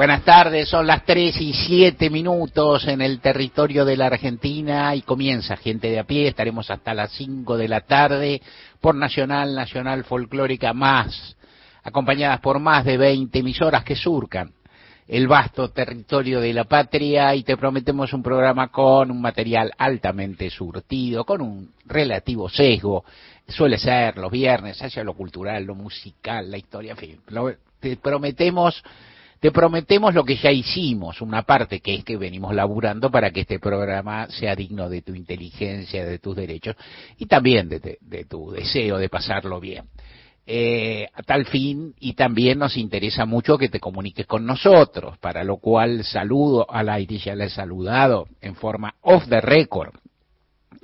Buenas tardes, son las 3 y 7 minutos en el territorio de la Argentina y comienza gente de a pie, estaremos hasta las 5 de la tarde por Nacional, Nacional Folclórica Más, acompañadas por más de 20 emisoras que surcan el vasto territorio de la patria y te prometemos un programa con un material altamente surtido, con un relativo sesgo, suele ser los viernes hacia lo cultural, lo musical, la historia, en fin, lo, te prometemos te prometemos lo que ya hicimos, una parte que es que venimos laburando para que este programa sea digno de tu inteligencia, de tus derechos y también de, de tu deseo de pasarlo bien. Eh, a tal fin, y también nos interesa mucho que te comuniques con nosotros, para lo cual saludo al aire, ya le he saludado en forma off the record,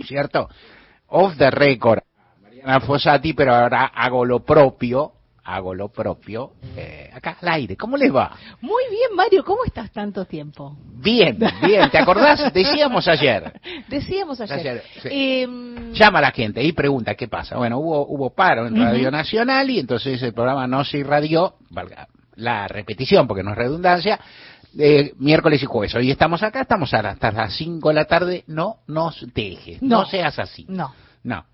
¿cierto? Off the record, Mariana Fossati, pero ahora hago lo propio hago lo propio eh, acá al aire. ¿Cómo les va? Muy bien, Mario. ¿Cómo estás tanto tiempo? Bien, bien. ¿Te acordás? Decíamos ayer. Decíamos ayer. ayer sí. eh, Llama a la gente y pregunta qué pasa. Bueno, hubo, hubo paro en Radio uh -huh. Nacional y entonces el programa no se irradió, valga la repetición porque no es redundancia, eh, miércoles y jueves. Hoy estamos acá, estamos hasta las 5 de la tarde. No nos dejes, no, no seas así. No. No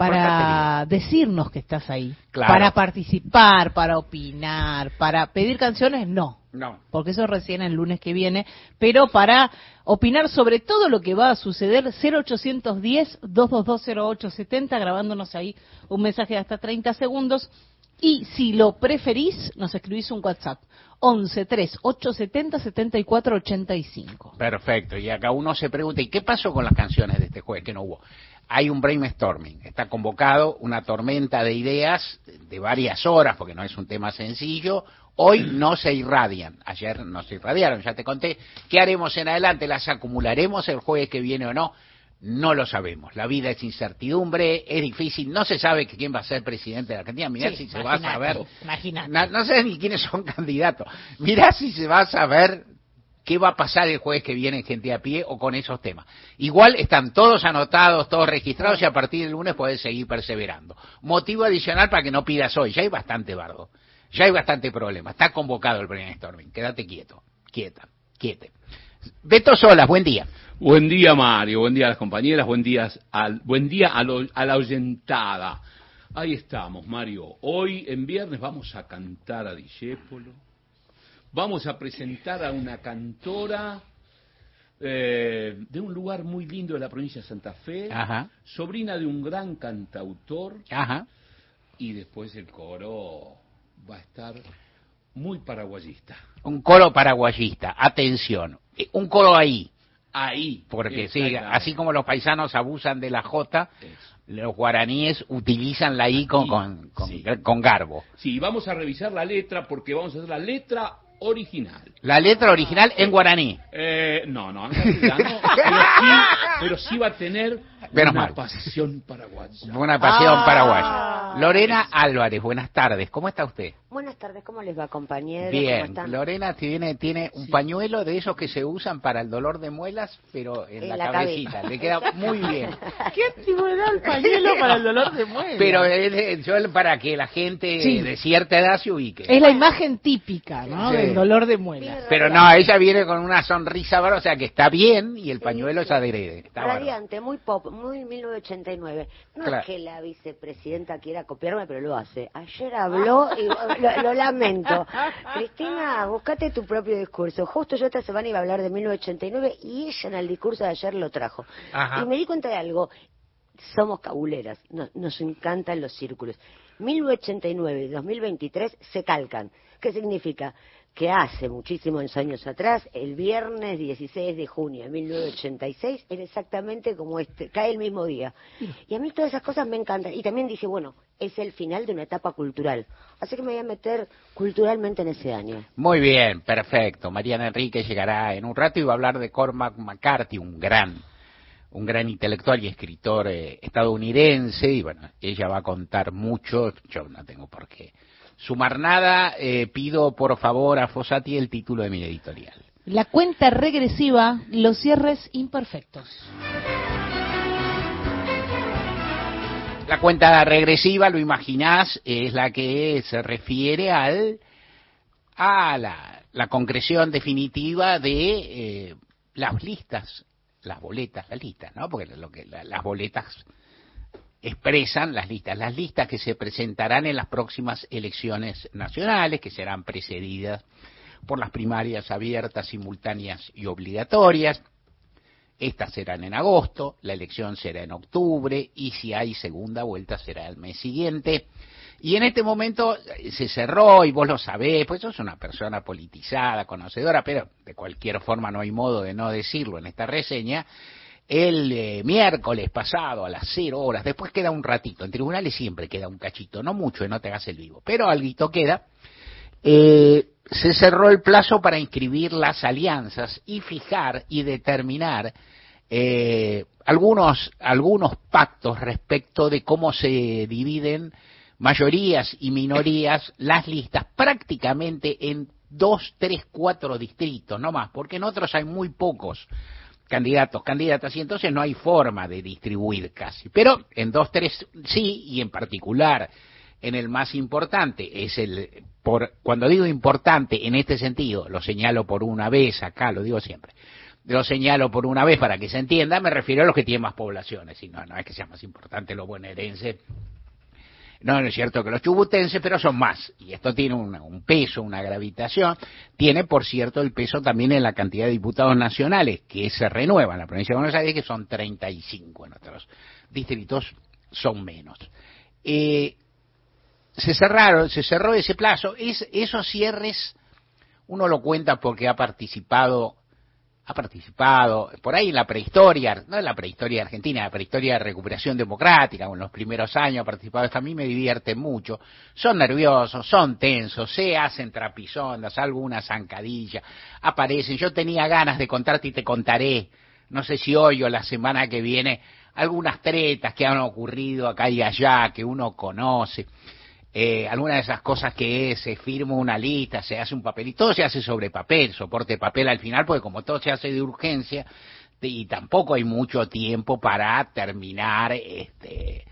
para decirnos que estás ahí, claro. para participar, para opinar, para pedir canciones, no. No. Porque eso recién el lunes que viene, pero para opinar sobre todo lo que va a suceder, 0810-2220870, grabándonos ahí un mensaje de hasta 30 segundos. Y si lo preferís, nos escribís un WhatsApp. 11 3 870 74 85. Perfecto. Y acá uno se pregunta, ¿y qué pasó con las canciones de este jueves que no hubo? Hay un brainstorming, está convocado una tormenta de ideas de varias horas, porque no es un tema sencillo. Hoy no se irradian, ayer no se irradiaron, ya te conté. ¿Qué haremos en adelante? ¿Las acumularemos el jueves que viene o no? No lo sabemos. La vida es incertidumbre, es difícil, no se sabe quién va a ser presidente de la Argentina. Mirá sí, si se va a saber. No, no sé ni quiénes son candidatos. Mirá si se va a saber qué va a pasar el jueves que viene en Gente a Pie o con esos temas. Igual están todos anotados, todos registrados y a partir del lunes puedes seguir perseverando. Motivo adicional para que no pidas hoy, ya hay bastante bardo, ya hay bastante problema, está convocado el brainstorming, quédate quieto, quieta, quiete. Beto Solas, buen día. Buen día Mario, buen día a las compañeras, buen día, al, buen día a, lo, a la oyentada. Ahí estamos, Mario. Hoy en viernes vamos a cantar a Discépolo vamos a presentar a una cantora eh, de un lugar muy lindo de la provincia de Santa Fe, Ajá. sobrina de un gran cantautor, Ajá. y después el coro va a estar muy paraguayista. Un coro paraguayista, atención, eh, un coro ahí. Ahí. Porque sí, así como los paisanos abusan de la J, los guaraníes utilizan la I con, con, con, sí. con garbo. Sí, vamos a revisar la letra porque vamos a hacer la letra original. La letra original en guaraní. Eh, no, no, en castellano, pero, sí, pero sí va a tener Menos una mal. pasión paraguaya. Una pasión Ah. paraguaya. Lorena Álvarez, buenas tardes. ¿Cómo está usted? Buenas tardes, ¿cómo les va, compañeros? ¿Cómo Bien. están? Lorena tiene, tiene un pañuelo de esos que se usan para el dolor de muelas, pero en, En la, la cabecita. cabeza. Le queda muy bien. ¿Qué antigüedad el pañuelo para el dolor de muela? Pero es de- yo para que la gente Sí. de cierta edad se ubique. es la imagen típica, ¿no? Sí. Del dolor de muela. Pero no, ella viene con una sonrisa, o sea que está bien y el Sí, pañuelo es adrede. Está. Radiante, muy pop, muy 1989. No Claro. es que la vicepresidenta quiera copiarme, pero lo hace. Ayer habló y lo, lo lamento. Cristina, buscate tu propio discurso. Justo yo esta semana iba a hablar de 1989 y ella en el discurso de ayer lo trajo. Ajá. Y me di cuenta de algo. Somos cabuleras, nos, nos encantan los círculos. 1989 y 2023 se calcan. ¿Qué significa? Que hace muchísimos años atrás, el viernes 16 de junio de 1986, era exactamente como este, cae el mismo día. Y a mí todas esas cosas me encantan. Y también dije, bueno, es el final de una etapa cultural. Así que me voy a meter culturalmente en ese año. Muy bien, perfecto. Mariana Enrique llegará en un rato y va a hablar de Cormac McCarthy, un gran, un gran intelectual y escritor eh, estadounidense, y bueno, ella va a contar mucho, yo no tengo por qué sumar nada, eh, pido por favor a Fossati el título de mi editorial. La cuenta regresiva, los cierres imperfectos. La cuenta regresiva, lo imaginás, es la que se refiere al a la, la concreción definitiva de eh, las listas, las boletas, las listas, ¿no? Porque lo que la- las boletas expresan las listas, las listas que se presentarán en las próximas elecciones nacionales, que serán precedidas por las primarias abiertas, simultáneas y obligatorias. Estas serán en agosto, la elección será en octubre y si hay segunda vuelta será el mes siguiente. Y en este momento eh, se cerró y vos lo sabés, pues sos una persona politizada, conocedora, pero de cualquier forma no hay modo de no decirlo en esta reseña. El eh, miércoles pasado a las cero horas, después queda un ratito, en tribunales siempre queda un cachito, no mucho, no te hagas el vivo, pero algo queda, eh, se cerró el plazo para inscribir las alianzas y fijar y determinar eh, algunos, algunos pactos respecto de cómo se dividen mayorías y minorías las listas prácticamente en dos, tres, cuatro distritos, no más, porque en otros hay muy pocos candidatos, candidatas, y entonces no hay forma de distribuir casi. Pero en dos, tres sí, y en particular en el más importante, es el, por, cuando digo importante en este sentido, lo señalo por una vez acá, lo digo siempre, lo señalo por una vez para que se entienda, me refiero a los que tienen más poblaciones, y no, no es que sea más importante los bonaerenses, no, no es cierto que los chubutenses, pero son más. Y esto tiene un, peso, una gravitación. Tiene, por cierto, el peso también en la cantidad de diputados nacionales que se renuevan. La provincia de Buenos Aires, que son 35 en otros distritos, son menos. Eh, se cerraron, se cerró ese plazo. Es, esos cierres, uno lo cuenta porque ha participado ha participado por ahí en la prehistoria, no en la prehistoria argentina, la prehistoria de recuperación democrática, en los primeros años ha participado, esto a mí me divierte mucho, son nerviosos, son tensos, se hacen trapisondas, alguna zancadilla, aparecen, yo tenía ganas de contarte y te contaré, no sé si hoy o la semana que viene, algunas tretas que han ocurrido acá y allá, que uno conoce, eh, alguna de esas cosas que es, se firma una lista, se hace un papelito, todo se hace sobre papel, soporte papel al final, porque como todo se hace de urgencia, y tampoco hay mucho tiempo para terminar, este,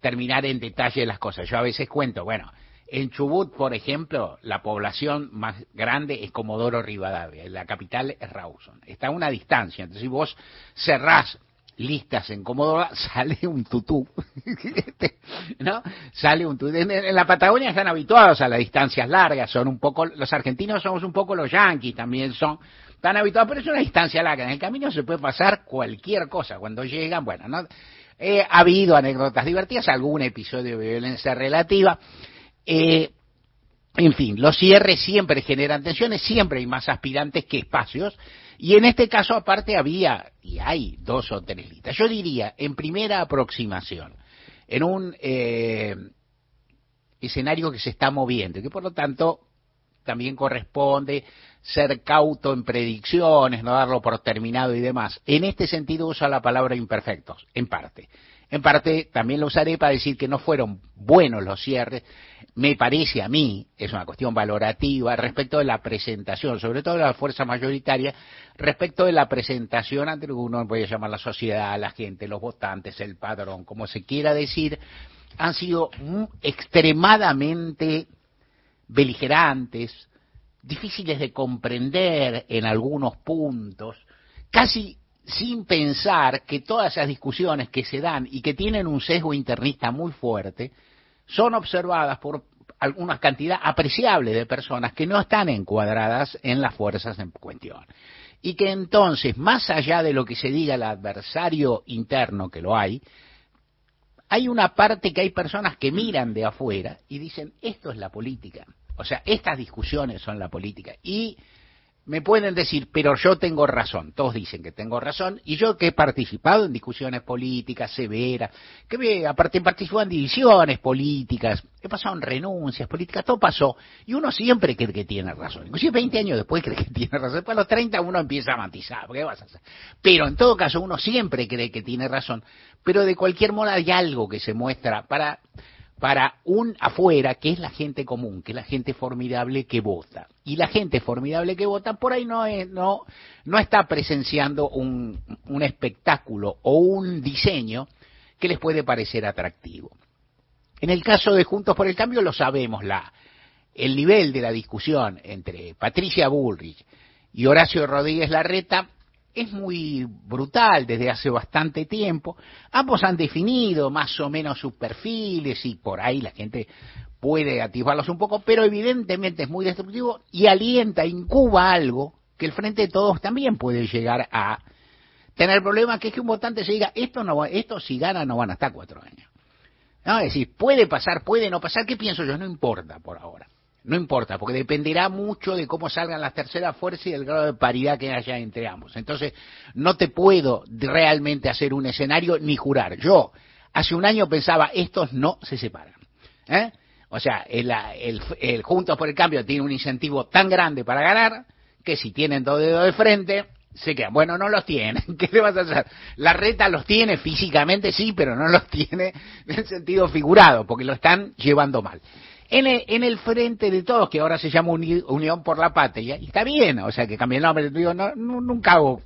terminar en detalle las cosas. Yo a veces cuento, bueno, en Chubut, por ejemplo, la población más grande es Comodoro Rivadavia, la capital es Rawson, está a una distancia, entonces si vos cerrás listas en Comodoro, sale un tutú, ¿no? Sale un tutú. En, la Patagonia están habituados a las distancias largas, son un poco, los argentinos somos un poco los yanquis, también son tan habituados, pero es una distancia larga. En el camino se puede pasar cualquier cosa. Cuando llegan, bueno, ¿no? Eh, ha habido anécdotas divertidas, algún episodio de violencia relativa. Eh, en fin, los cierres siempre generan tensiones, siempre hay más aspirantes que espacios, y en este caso aparte había, y hay dos o tres listas. Yo diría, en primera aproximación, en un eh, escenario que se está moviendo, y que por lo tanto también corresponde ser cauto en predicciones, no darlo por terminado y demás. En este sentido uso la palabra imperfectos, en parte. En parte también lo usaré para decir que no fueron buenos los cierres, me parece a mí, es una cuestión valorativa, respecto de la presentación, sobre todo de la fuerza mayoritaria, respecto de la presentación ante uno puede llamar la sociedad, la gente, los votantes, el padrón, como se quiera decir, han sido extremadamente beligerantes, difíciles de comprender en algunos puntos, casi sin pensar que todas esas discusiones que se dan y que tienen un sesgo internista muy fuerte, son observadas por alguna cantidad apreciable de personas que no están encuadradas en las fuerzas en cuestión. Y que entonces, más allá de lo que se diga el adversario interno, que lo hay, hay una parte que hay personas que miran de afuera y dicen, esto es la política. O sea, estas discusiones son la política. Y me pueden decir, pero yo tengo razón, todos dicen que tengo razón, y yo que he participado en discusiones políticas severas, que me, aparte he participado en divisiones políticas, he pasado en renuncias políticas, todo pasó, y uno siempre cree que tiene razón, inclusive 20 años después cree que tiene razón, después a los 30 uno empieza a matizar, ¿qué vas a hacer? Pero en todo caso uno siempre cree que tiene razón, pero de cualquier modo hay algo que se muestra para para un afuera que es la gente común, que es la gente formidable que vota. Y la gente formidable que vota por ahí no, es, no, no está presenciando un, un espectáculo o un diseño que les puede parecer atractivo. En el caso de Juntos por el Cambio lo sabemos, la, el nivel de la discusión entre Patricia Bullrich y Horacio Rodríguez Larreta es muy brutal desde hace bastante tiempo. Ambos han definido más o menos sus perfiles y por ahí la gente puede atisbarlos un poco, pero evidentemente es muy destructivo y alienta, incuba algo que el Frente de Todos también puede llegar a tener problemas, que es que un votante se diga, esto, no esto si gana no van a estar cuatro años. No, es decir, puede pasar, puede no pasar, ¿qué pienso yo? No importa por ahora. No importa, porque dependerá mucho de cómo salgan las terceras fuerzas y del grado de paridad que haya entre ambos. Entonces, no te puedo realmente hacer un escenario ni jurar. Yo, hace un año pensaba, estos no se separan. ¿eh? O sea, el, el, el Juntos por el Cambio tiene un incentivo tan grande para ganar que si tienen dos dedos de frente, se quedan. Bueno, no los tienen. ¿Qué le vas a hacer? La reta los tiene físicamente, sí, pero no los tiene en sentido figurado, porque lo están llevando mal en el, en el frente de todos, que ahora se llama Unión por la Patria, y está bien, o sea, que cambie el nombre, digo, no, nunca hago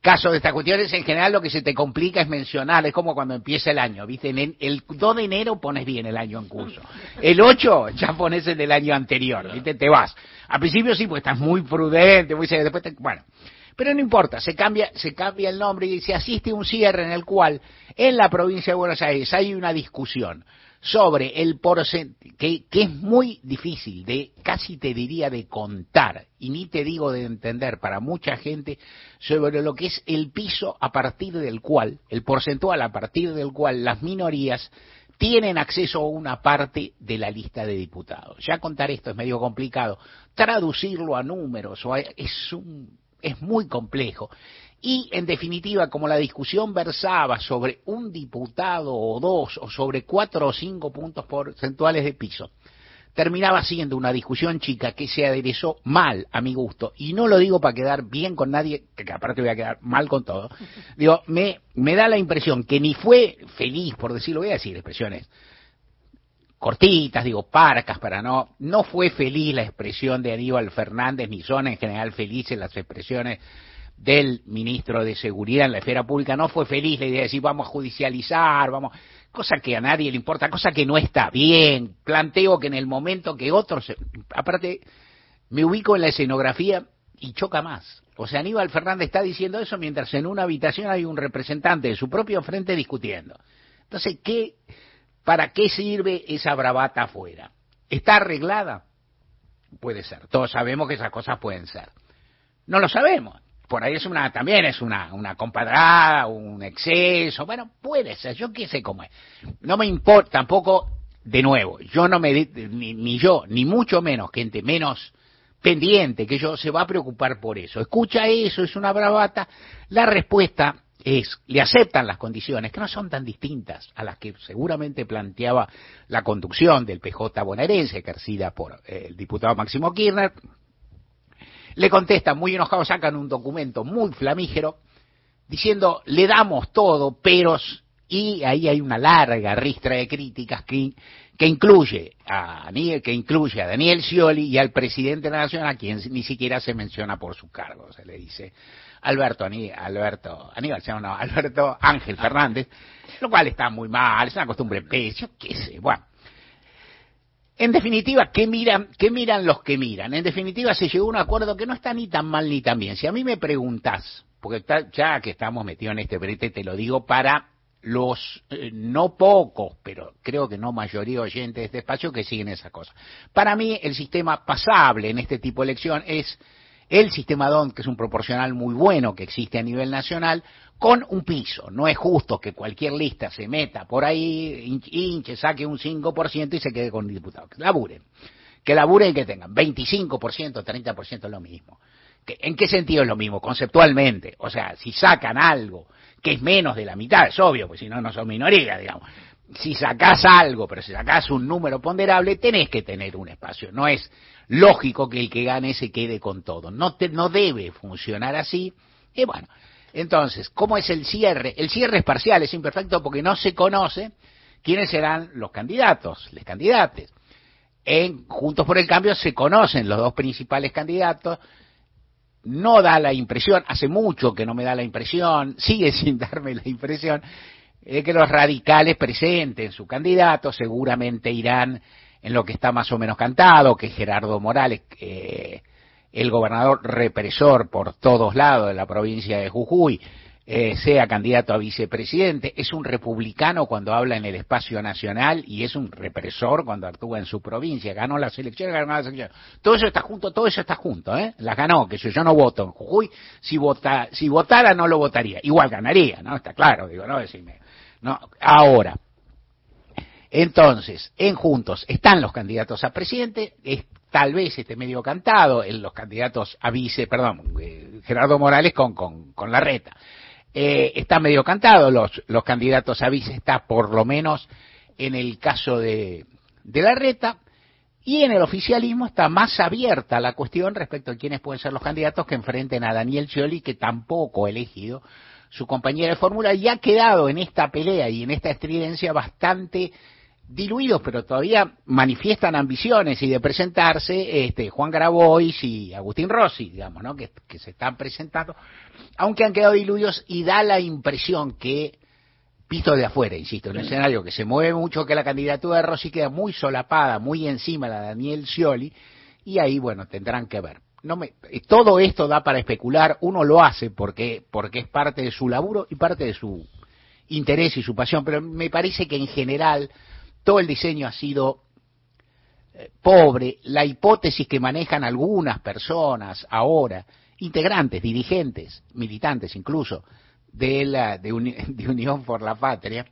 caso de estas cuestiones, en general lo que se te complica es mencionar, es como cuando empieza el año, ¿viste? En el 2 de enero pones bien el año en curso, el 8 ya pones el del año anterior, ¿viste? Te vas. Al principio sí, pues estás muy prudente, muy después te, bueno, pero no importa, se cambia, se cambia el nombre y se asiste a un cierre en el cual en la provincia de Buenos Aires hay una discusión sobre el porcentaje, que, que, es muy difícil de, casi te diría, de contar, y ni te digo de entender para mucha gente, sobre lo que es el piso a partir del cual, el porcentual a partir del cual las minorías tienen acceso a una parte de la lista de diputados. Ya contar esto es medio complicado, traducirlo a números es, un, es muy complejo. Y, en definitiva, como la discusión versaba sobre un diputado o dos, o sobre cuatro o cinco puntos porcentuales de piso, terminaba siendo una discusión chica que se aderezó mal a mi gusto, y no lo digo para quedar bien con nadie, que aparte voy a quedar mal con todo, digo, me, me da la impresión que ni fue feliz, por decirlo, voy a decir expresiones cortitas, digo, parcas, para no, no fue feliz la expresión de Aníbal Fernández, ni son en general felices las expresiones del ministro de Seguridad en la esfera pública no fue feliz la idea de decir vamos a judicializar, vamos, cosa que a nadie le importa, cosa que no está bien. Planteo que en el momento que otros, aparte, me ubico en la escenografía y choca más. O sea, Aníbal Fernández está diciendo eso mientras en una habitación hay un representante de su propio frente discutiendo. Entonces, ¿qué, ¿para qué sirve esa bravata afuera? ¿Está arreglada? Puede ser. Todos sabemos que esas cosas pueden ser. No lo sabemos por ahí es una, también es una, una compadrada, un exceso, bueno, puede ser, yo qué sé cómo es. No me importa, tampoco, de nuevo, yo no me, ni, ni yo, ni mucho menos, gente menos pendiente que yo, se va a preocupar por eso. Escucha eso, es una bravata. La respuesta es, le aceptan las condiciones, que no son tan distintas a las que seguramente planteaba la conducción del PJ bonaerense, ejercida por el diputado Máximo Kirchner, le contestan muy enojados, sacan un documento muy flamígero diciendo le damos todo, pero y ahí hay una larga ristra de críticas que, que incluye a que incluye a Daniel Scioli y al presidente de la nación a quien ni siquiera se menciona por su cargo, se le dice Alberto Alberto Aníbal, no, Alberto Ángel Fernández, lo cual está muy mal, es una costumbre pecho, qué sé, bueno. En definitiva, ¿qué miran, ¿qué miran los que miran? En definitiva, se llegó a un acuerdo que no está ni tan mal ni tan bien. Si a mí me preguntás, porque ya que estamos metidos en este brete, te lo digo para los eh, no pocos, pero creo que no mayoría oyentes de este espacio que siguen esa cosa. Para mí, el sistema pasable en este tipo de elección es el sistema DON, que es un proporcional muy bueno que existe a nivel nacional, con un piso. No es justo que cualquier lista se meta por ahí, hinche, saque un 5% y se quede con diputados. Que laburen. Que laburen y que tengan 25%, 30% es lo mismo. ¿Qué- ¿En qué sentido es lo mismo? Conceptualmente. O sea, si sacan algo que es menos de la mitad, es obvio, pues si no, no son minoría, digamos. Si sacás algo, pero si sacás un número ponderable, tenés que tener un espacio. No es lógico que el que gane se quede con todo. No, te- no debe funcionar así. Y bueno, entonces, ¿cómo es el cierre? El cierre es parcial, es imperfecto porque no se conoce quiénes serán los candidatos, los candidates. En Juntos por el Cambio se conocen los dos principales candidatos, no da la impresión, hace mucho que no me da la impresión, sigue sin darme la impresión, de que los radicales presenten su candidato, seguramente irán en lo que está más o menos cantado, que Gerardo Morales, eh, el gobernador represor por todos lados de la provincia de Jujuy, eh, sea candidato a vicepresidente, es un republicano cuando habla en el espacio nacional y es un represor cuando actúa en su provincia, ganó las elecciones, ganó las elecciones. Todo eso está junto, todo eso está junto, ¿eh? Las ganó, que yo, yo no voto en Jujuy, si vota, si votara no lo votaría, igual ganaría, ¿no? Está claro, digo, no decirme. No, ahora, entonces, en Juntos están los candidatos a presidente, es, tal vez esté medio cantado, en los candidatos a perdón, eh, Gerardo Morales con, con, con la reta. Eh, está medio cantado, los, los candidatos a vice está por lo menos en el caso de, de la reta, y en el oficialismo está más abierta la cuestión respecto a quiénes pueden ser los candidatos que enfrenten a Daniel Scioli, que tampoco ha elegido su compañera de fórmula, y ha quedado en esta pelea y en esta estridencia bastante diluidos, pero todavía manifiestan ambiciones y de presentarse este, Juan Grabois y Agustín Rossi, digamos, ¿no? que, que se están presentando, aunque han quedado diluidos y da la impresión que, visto de afuera, insisto, en un escenario que se mueve mucho, que la candidatura de Rossi queda muy solapada, muy encima de la de Daniel Scioli, y ahí, bueno, tendrán que ver. No me, todo esto da para especular, uno lo hace porque, porque es parte de su laburo y parte de su interés y su pasión, pero me parece que en general todo el diseño ha sido eh, pobre, la hipótesis que manejan algunas personas ahora, integrantes, dirigentes, militantes incluso, de, la, de, Uni de Unión por la Patria,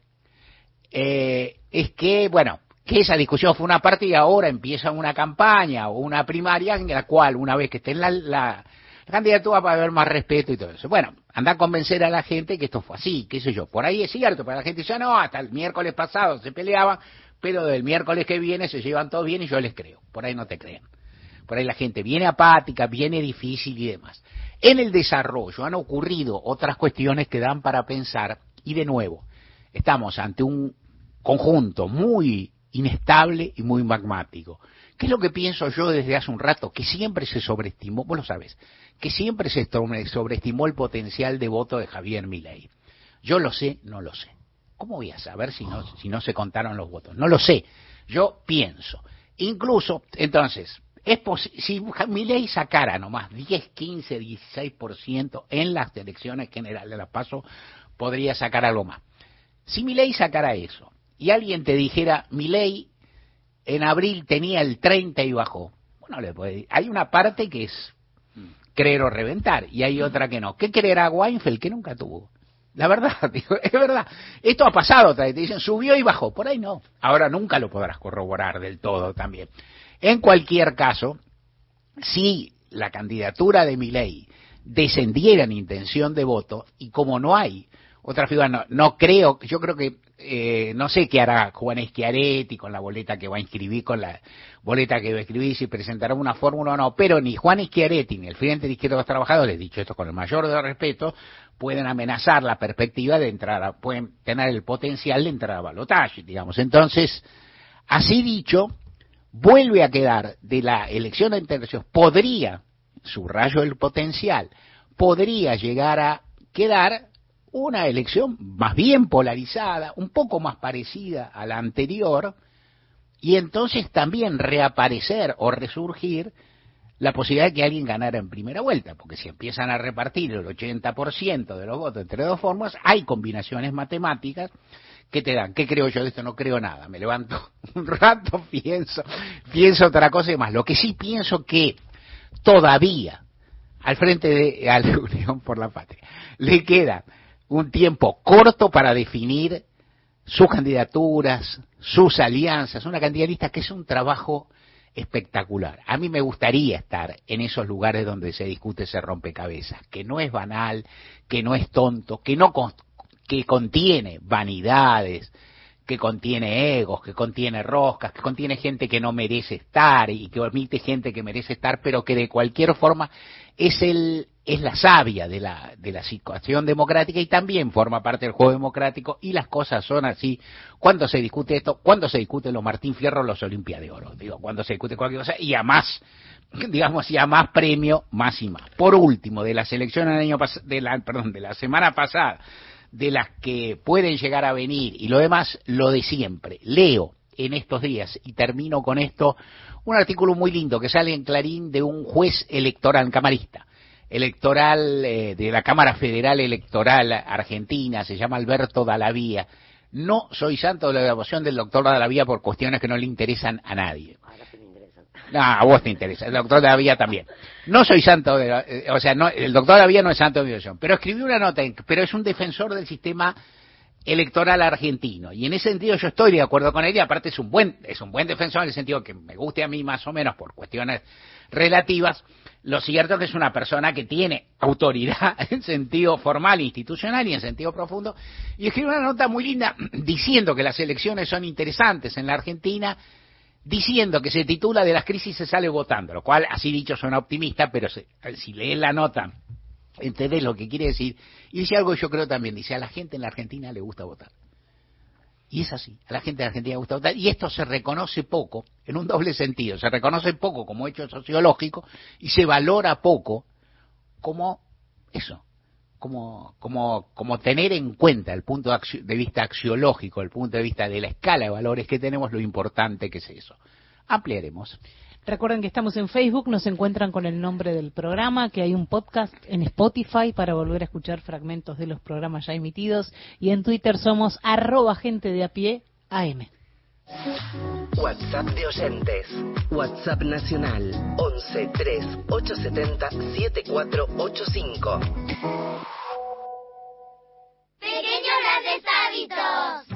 eh, es que, bueno, que esa discusión fue una parte y ahora empieza una campaña o una primaria en la cual, una vez que esté en la, la, la candidatura, va a haber más respeto y todo eso. Bueno, anda a convencer a la gente que esto fue así, qué sé yo. Por ahí es cierto, pero la gente dice, no, hasta el miércoles pasado se peleaban, pero del miércoles que viene se llevan todo bien y yo les creo. Por ahí no te crean. Por ahí la gente viene apática, viene difícil y demás. En el desarrollo han ocurrido otras cuestiones que dan para pensar y de nuevo, estamos ante un conjunto muy inestable y muy magmático. ¿Qué es lo que pienso yo desde hace un rato? Que siempre se sobreestimó, vos lo sabes, que siempre se sobreestimó el potencial de voto de Javier Milei. Yo lo sé, no lo sé. ¿Cómo voy a saber si no, si no se contaron los votos? No lo sé. Yo pienso. Incluso, entonces, es si Milei sacara nomás 10, 15, 16% en las elecciones generales de la PASO, podría sacar algo más. Si Milei sacara eso y alguien te dijera, Milei en abril tenía el 30 y bajó, bueno, hay una parte que es creer o reventar y hay otra que no. ¿Qué creerá Weinfeld que nunca tuvo? La verdad, digo, es verdad. Esto ha pasado, te dicen subió y bajó, por ahí no. Ahora nunca lo podrás corroborar del todo también. En cualquier caso, si la candidatura de Milei descendiera en intención de voto, y como no hay otra figura, no, no creo, yo creo que, eh, no sé qué hará Juan Schiaretti con la boleta que va a inscribir, con la boleta que escribir, si presentará una fórmula o no, pero ni Juan Schiaretti ni el Frente de Izquierda de los Trabajadores, dicho esto con el mayor de respeto, pueden amenazar la perspectiva de entrar, a, pueden tener el potencial de entrar a balotaje, digamos. Entonces, así dicho, vuelve a quedar de la elección de tercios, podría, subrayo el potencial, podría llegar a quedar una elección más bien polarizada, un poco más parecida a la anterior, y entonces también reaparecer o resurgir la posibilidad de que alguien ganara en primera vuelta, porque si empiezan a repartir el 80% de los votos entre dos formas, hay combinaciones matemáticas que te dan. ¿Qué creo yo de esto? No creo nada. Me levanto un rato, pienso, pienso otra cosa y más. Lo que sí pienso que todavía al frente de a la Unión por la Patria le queda un tiempo corto para definir sus candidaturas, sus alianzas, una candidatura que es un trabajo espectacular. A mí me gustaría estar en esos lugares donde se discute ese rompecabezas, que no es banal, que no es tonto, que no con- que contiene vanidades, que contiene egos, que contiene roscas, que contiene gente que no merece estar y que omite gente que merece estar, pero que de cualquier forma es el es la savia de la de la situación democrática y también forma parte del juego democrático y las cosas son así cuando se discute esto, cuando se discute los Martín Fierro, los Olimpia de Oro, digo, cuando se discute cualquier cosa y a más digamos y a más premio, más y más. Por último, de la selección del año pas- de la perdón, de la semana pasada de las que pueden llegar a venir y lo demás, lo de siempre. Leo en estos días, y termino con esto, un artículo muy lindo que sale en Clarín de un juez electoral, camarista, electoral eh, de la Cámara Federal Electoral Argentina, se llama Alberto Dalavía. No soy santo de la devoción del doctor Dalavía por cuestiones que no le interesan a nadie. Ahora sí me interesa. No, a vos te interesa, el doctor Davía también. No soy santo, de, eh, o sea, no, el doctor Davía no es santo de mi devoción, pero escribió una nota, en- pero es un defensor del sistema electoral argentino. Y en ese sentido yo estoy de acuerdo con él y aparte es un buen es un buen defensor en el sentido que me guste a mí más o menos por cuestiones relativas. Lo cierto es que es una persona que tiene autoridad en sentido formal institucional y en sentido profundo. Y escribe una nota muy linda diciendo que las elecciones son interesantes en la Argentina diciendo que se titula de las crisis se sale votando, lo cual así dicho suena optimista, pero se- si lees la nota entendés lo que quiere decir. Y dice algo yo creo también, dice, a la gente en la Argentina le gusta votar. Y es así, a la gente en la Argentina le gusta votar. Y esto se reconoce poco, en un doble sentido, se reconoce poco como hecho sociológico y se valora poco como eso, como, como, como tener en cuenta el punto de, de vista axiológico, el punto de vista de la escala de valores que tenemos, lo importante que es eso. Ampliaremos. Recuerden que estamos en Facebook, nos encuentran con el nombre del programa, que hay un podcast en Spotify para volver a escuchar fragmentos de los programas ya emitidos y en Twitter somos arroba gente de a pie AM. WhatsApp de oyentes. WhatsApp nacional 11 3 870 7485. Pequeños grandes hábitos.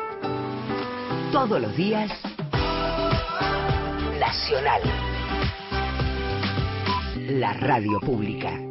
Todos los días. Nacional. La radio pública.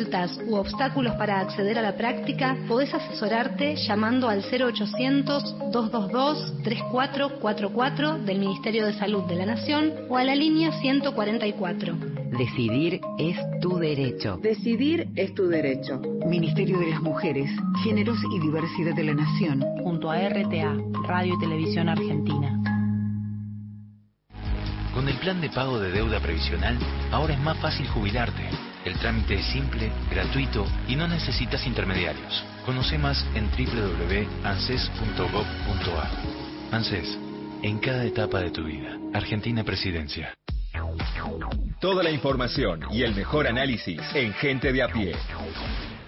consultas u obstáculos para acceder a la práctica, podés asesorarte llamando al 0800-222-3444 del Ministerio de Salud de la Nación o a la línea 144. Decidir es tu derecho. Decidir es tu derecho. Ministerio de las Mujeres, Géneros y Diversidad de la Nación. Junto a RTA, Radio y Televisión Argentina. Con el plan de pago de deuda previsional, ahora es más fácil jubilarte. El trámite es simple, gratuito y no necesitas intermediarios. Conoce más en www.anses.gov.ar. ANSES, en cada etapa de tu vida. Argentina Presidencia. Toda la información y el mejor análisis en Gente de a pie.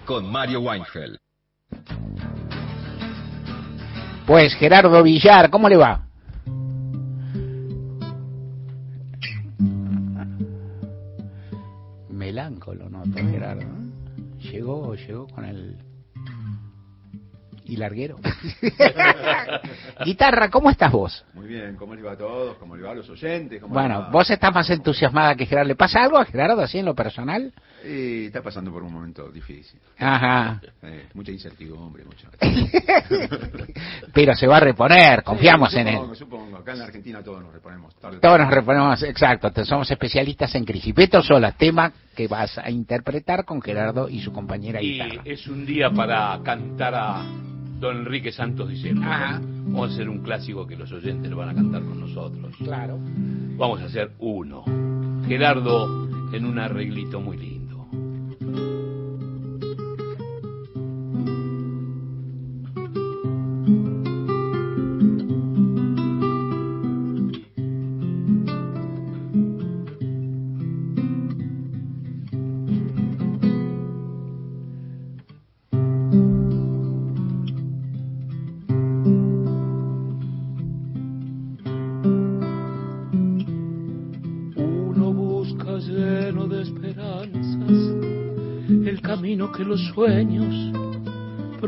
Con Mario Weinfeld. Pues Gerardo Villar, ¿cómo le va? Meláncolo, ¿no? Gerardo. Llegó, llegó con el... Y larguero. Guitarra, ¿cómo estás vos? Muy bien, ¿cómo les va a todos? ¿Cómo les va a los oyentes? ¿Cómo Bueno, va? vos estás más entusiasmada que Gerardo. ¿Le pasa algo a Gerardo así en lo personal? Eh, está pasando por un momento difícil. Ajá. Eh, mucha incertidumbre, mucho. Pero se va a reponer, confiamos Sí, en él. supongo, Supongo, acá en la Argentina todos nos reponemos. Tarde Todos nos reponemos, exacto, somos especialistas en crisis. Beto Sola, tema que vas a interpretar con Gerardo y su compañera Y guitarra. es un día para cantar a don Enrique Santos Discépolo. Vamos a hacer un clásico que los oyentes lo van a cantar con nosotros. Claro. Vamos a hacer uno. Gerardo en un arreglito muy lindo.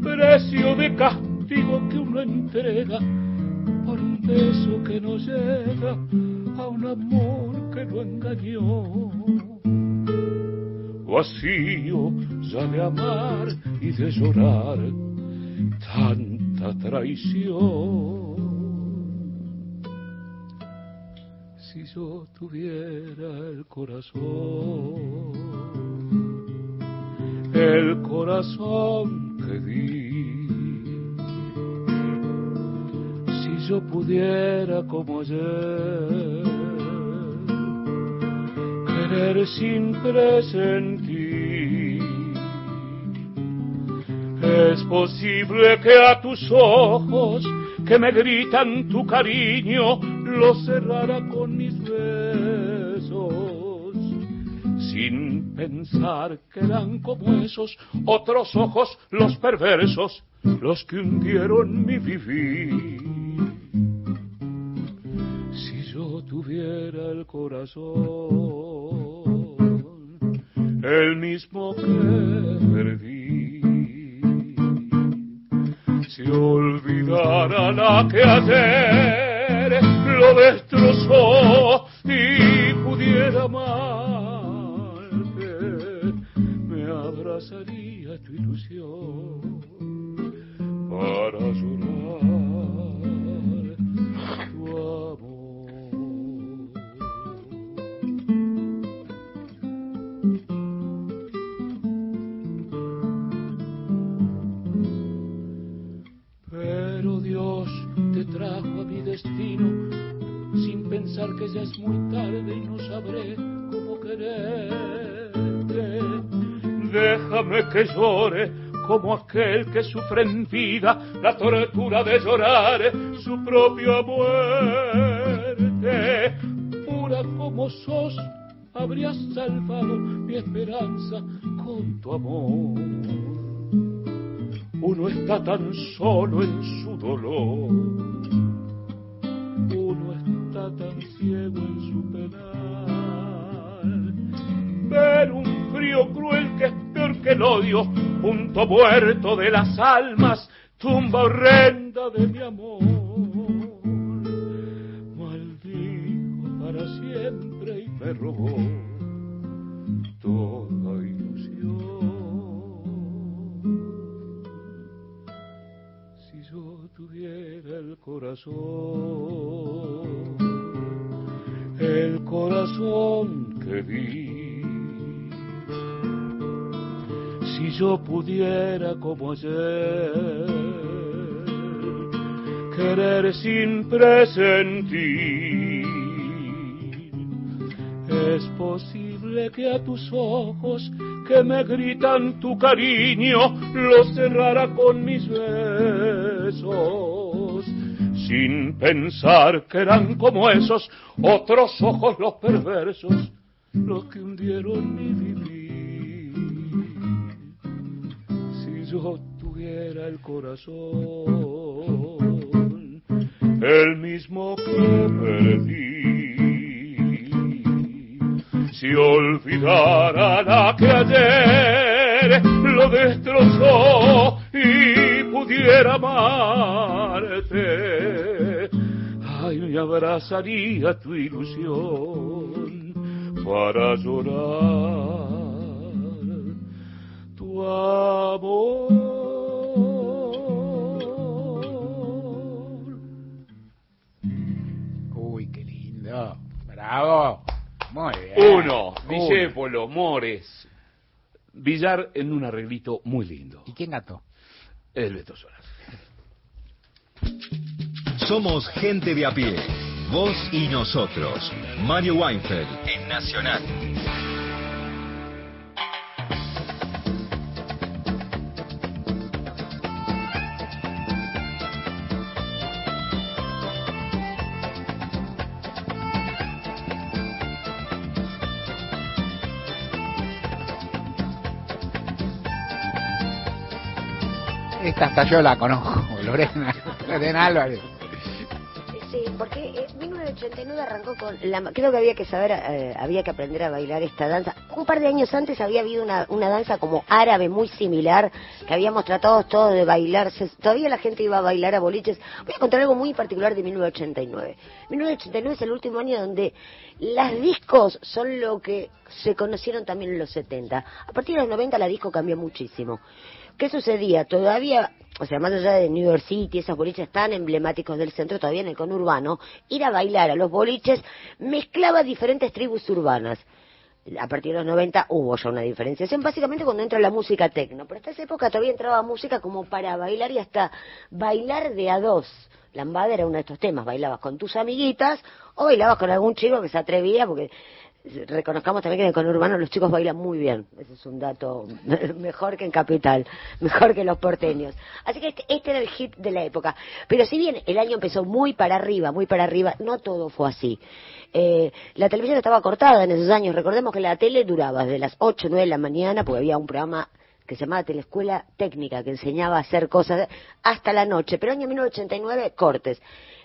Precio de castigo que uno entrega por un beso que no llega a un amor que lo engañó. Vacío ya de amar y de llorar tanta traición. si yo tuviera el corazón, el corazón que di, si yo pudiera como ayer, querer sin presentir, es posible que a tus ojos que me gritan tu cariño lo cerrara con mis sin pensar que eran como esos otros ojos los perversos, los que hundieron mi vivir. Si yo tuviera el corazón, el mismo que perdí, si olvidara la que ayer lo destrozó y pudiera amarte, abrazaría tu ilusión para llorar tu amor. Pero Dios te trajo a mi destino sin pensar que ya es muy tarde y no sabré cómo quererte. Déjame que llore como aquel que sufre en vida la tortura de llorar su propia muerte. Pura como sos, habrías salvado mi esperanza con tu amor. Uno está tan solo en su dolor, uno está tan ciego en su penal. Ver un frío cruel que que el odio, punto muerto de las almas, tumba horrenda de mi amor. Maldijo para siempre y me robó toda ilusión. Si yo tuviera el corazón, el corazón que vi, si yo pudiera como ayer querer sin presentir, es posible que a tus ojos que me gritan tu cariño los cerrara con mis besos, sin pensar que eran como esos otros ojos los perversos, los que hundieron mi vivir. Yo tuviera el corazón, el mismo que perdí. Si olvidara la que ayer lo destrozó y pudiera amarte, ay, me abrazaría tu ilusión para llorar tu amor. Uy, qué lindo. Bravo. Muy bien. Uno. Discépolo, Mores, Villar en un arreglito muy lindo. ¿Y quién gató? El Beto Solar. Somos gente de a pie. Vos y nosotros. Mario Weinfeld en Nacional. Hasta yo la conozco, Lorena, Lorena Álvarez. Sí, porque eh, 1989 arrancó con la, creo que había que saber, eh, había que aprender a bailar esta danza. Un par de años antes había habido una, una danza como árabe muy similar que habíamos tratado todos de bailar. Todavía la gente iba a bailar a boliches. Voy a contar algo muy particular de 1989. 1989 es el último año donde las discos son lo que se conocieron también en los 70. A partir de los 90 la disco cambió muchísimo. ¿Qué sucedía? Todavía, o sea, más allá de New York City, esos boliches tan emblemáticos del centro, todavía en el conurbano, ir a bailar a los boliches mezclaba diferentes tribus urbanas. A partir de los 90 hubo ya una diferenciación, básicamente cuando entra la música tecno, pero hasta esa época todavía entraba música como para bailar y hasta bailar de a dos. Lambada era uno de estos temas, bailabas con tus amiguitas o bailabas con algún chico que se atrevía, porque reconozcamos también que en el conurbano los chicos bailan muy bien. Ese es un dato mejor que en Capital, mejor que los porteños. Así que este, este era el hit de la época. Pero si bien el año empezó muy para arriba, muy para arriba, no todo fue así. Eh, la televisión estaba cortada en esos años. Recordemos que la tele duraba desde las 8 o 9 de la mañana, porque había un programa que se llamaba Telescuela Técnica, que enseñaba a hacer cosas hasta la noche. Pero año 1989, cortes.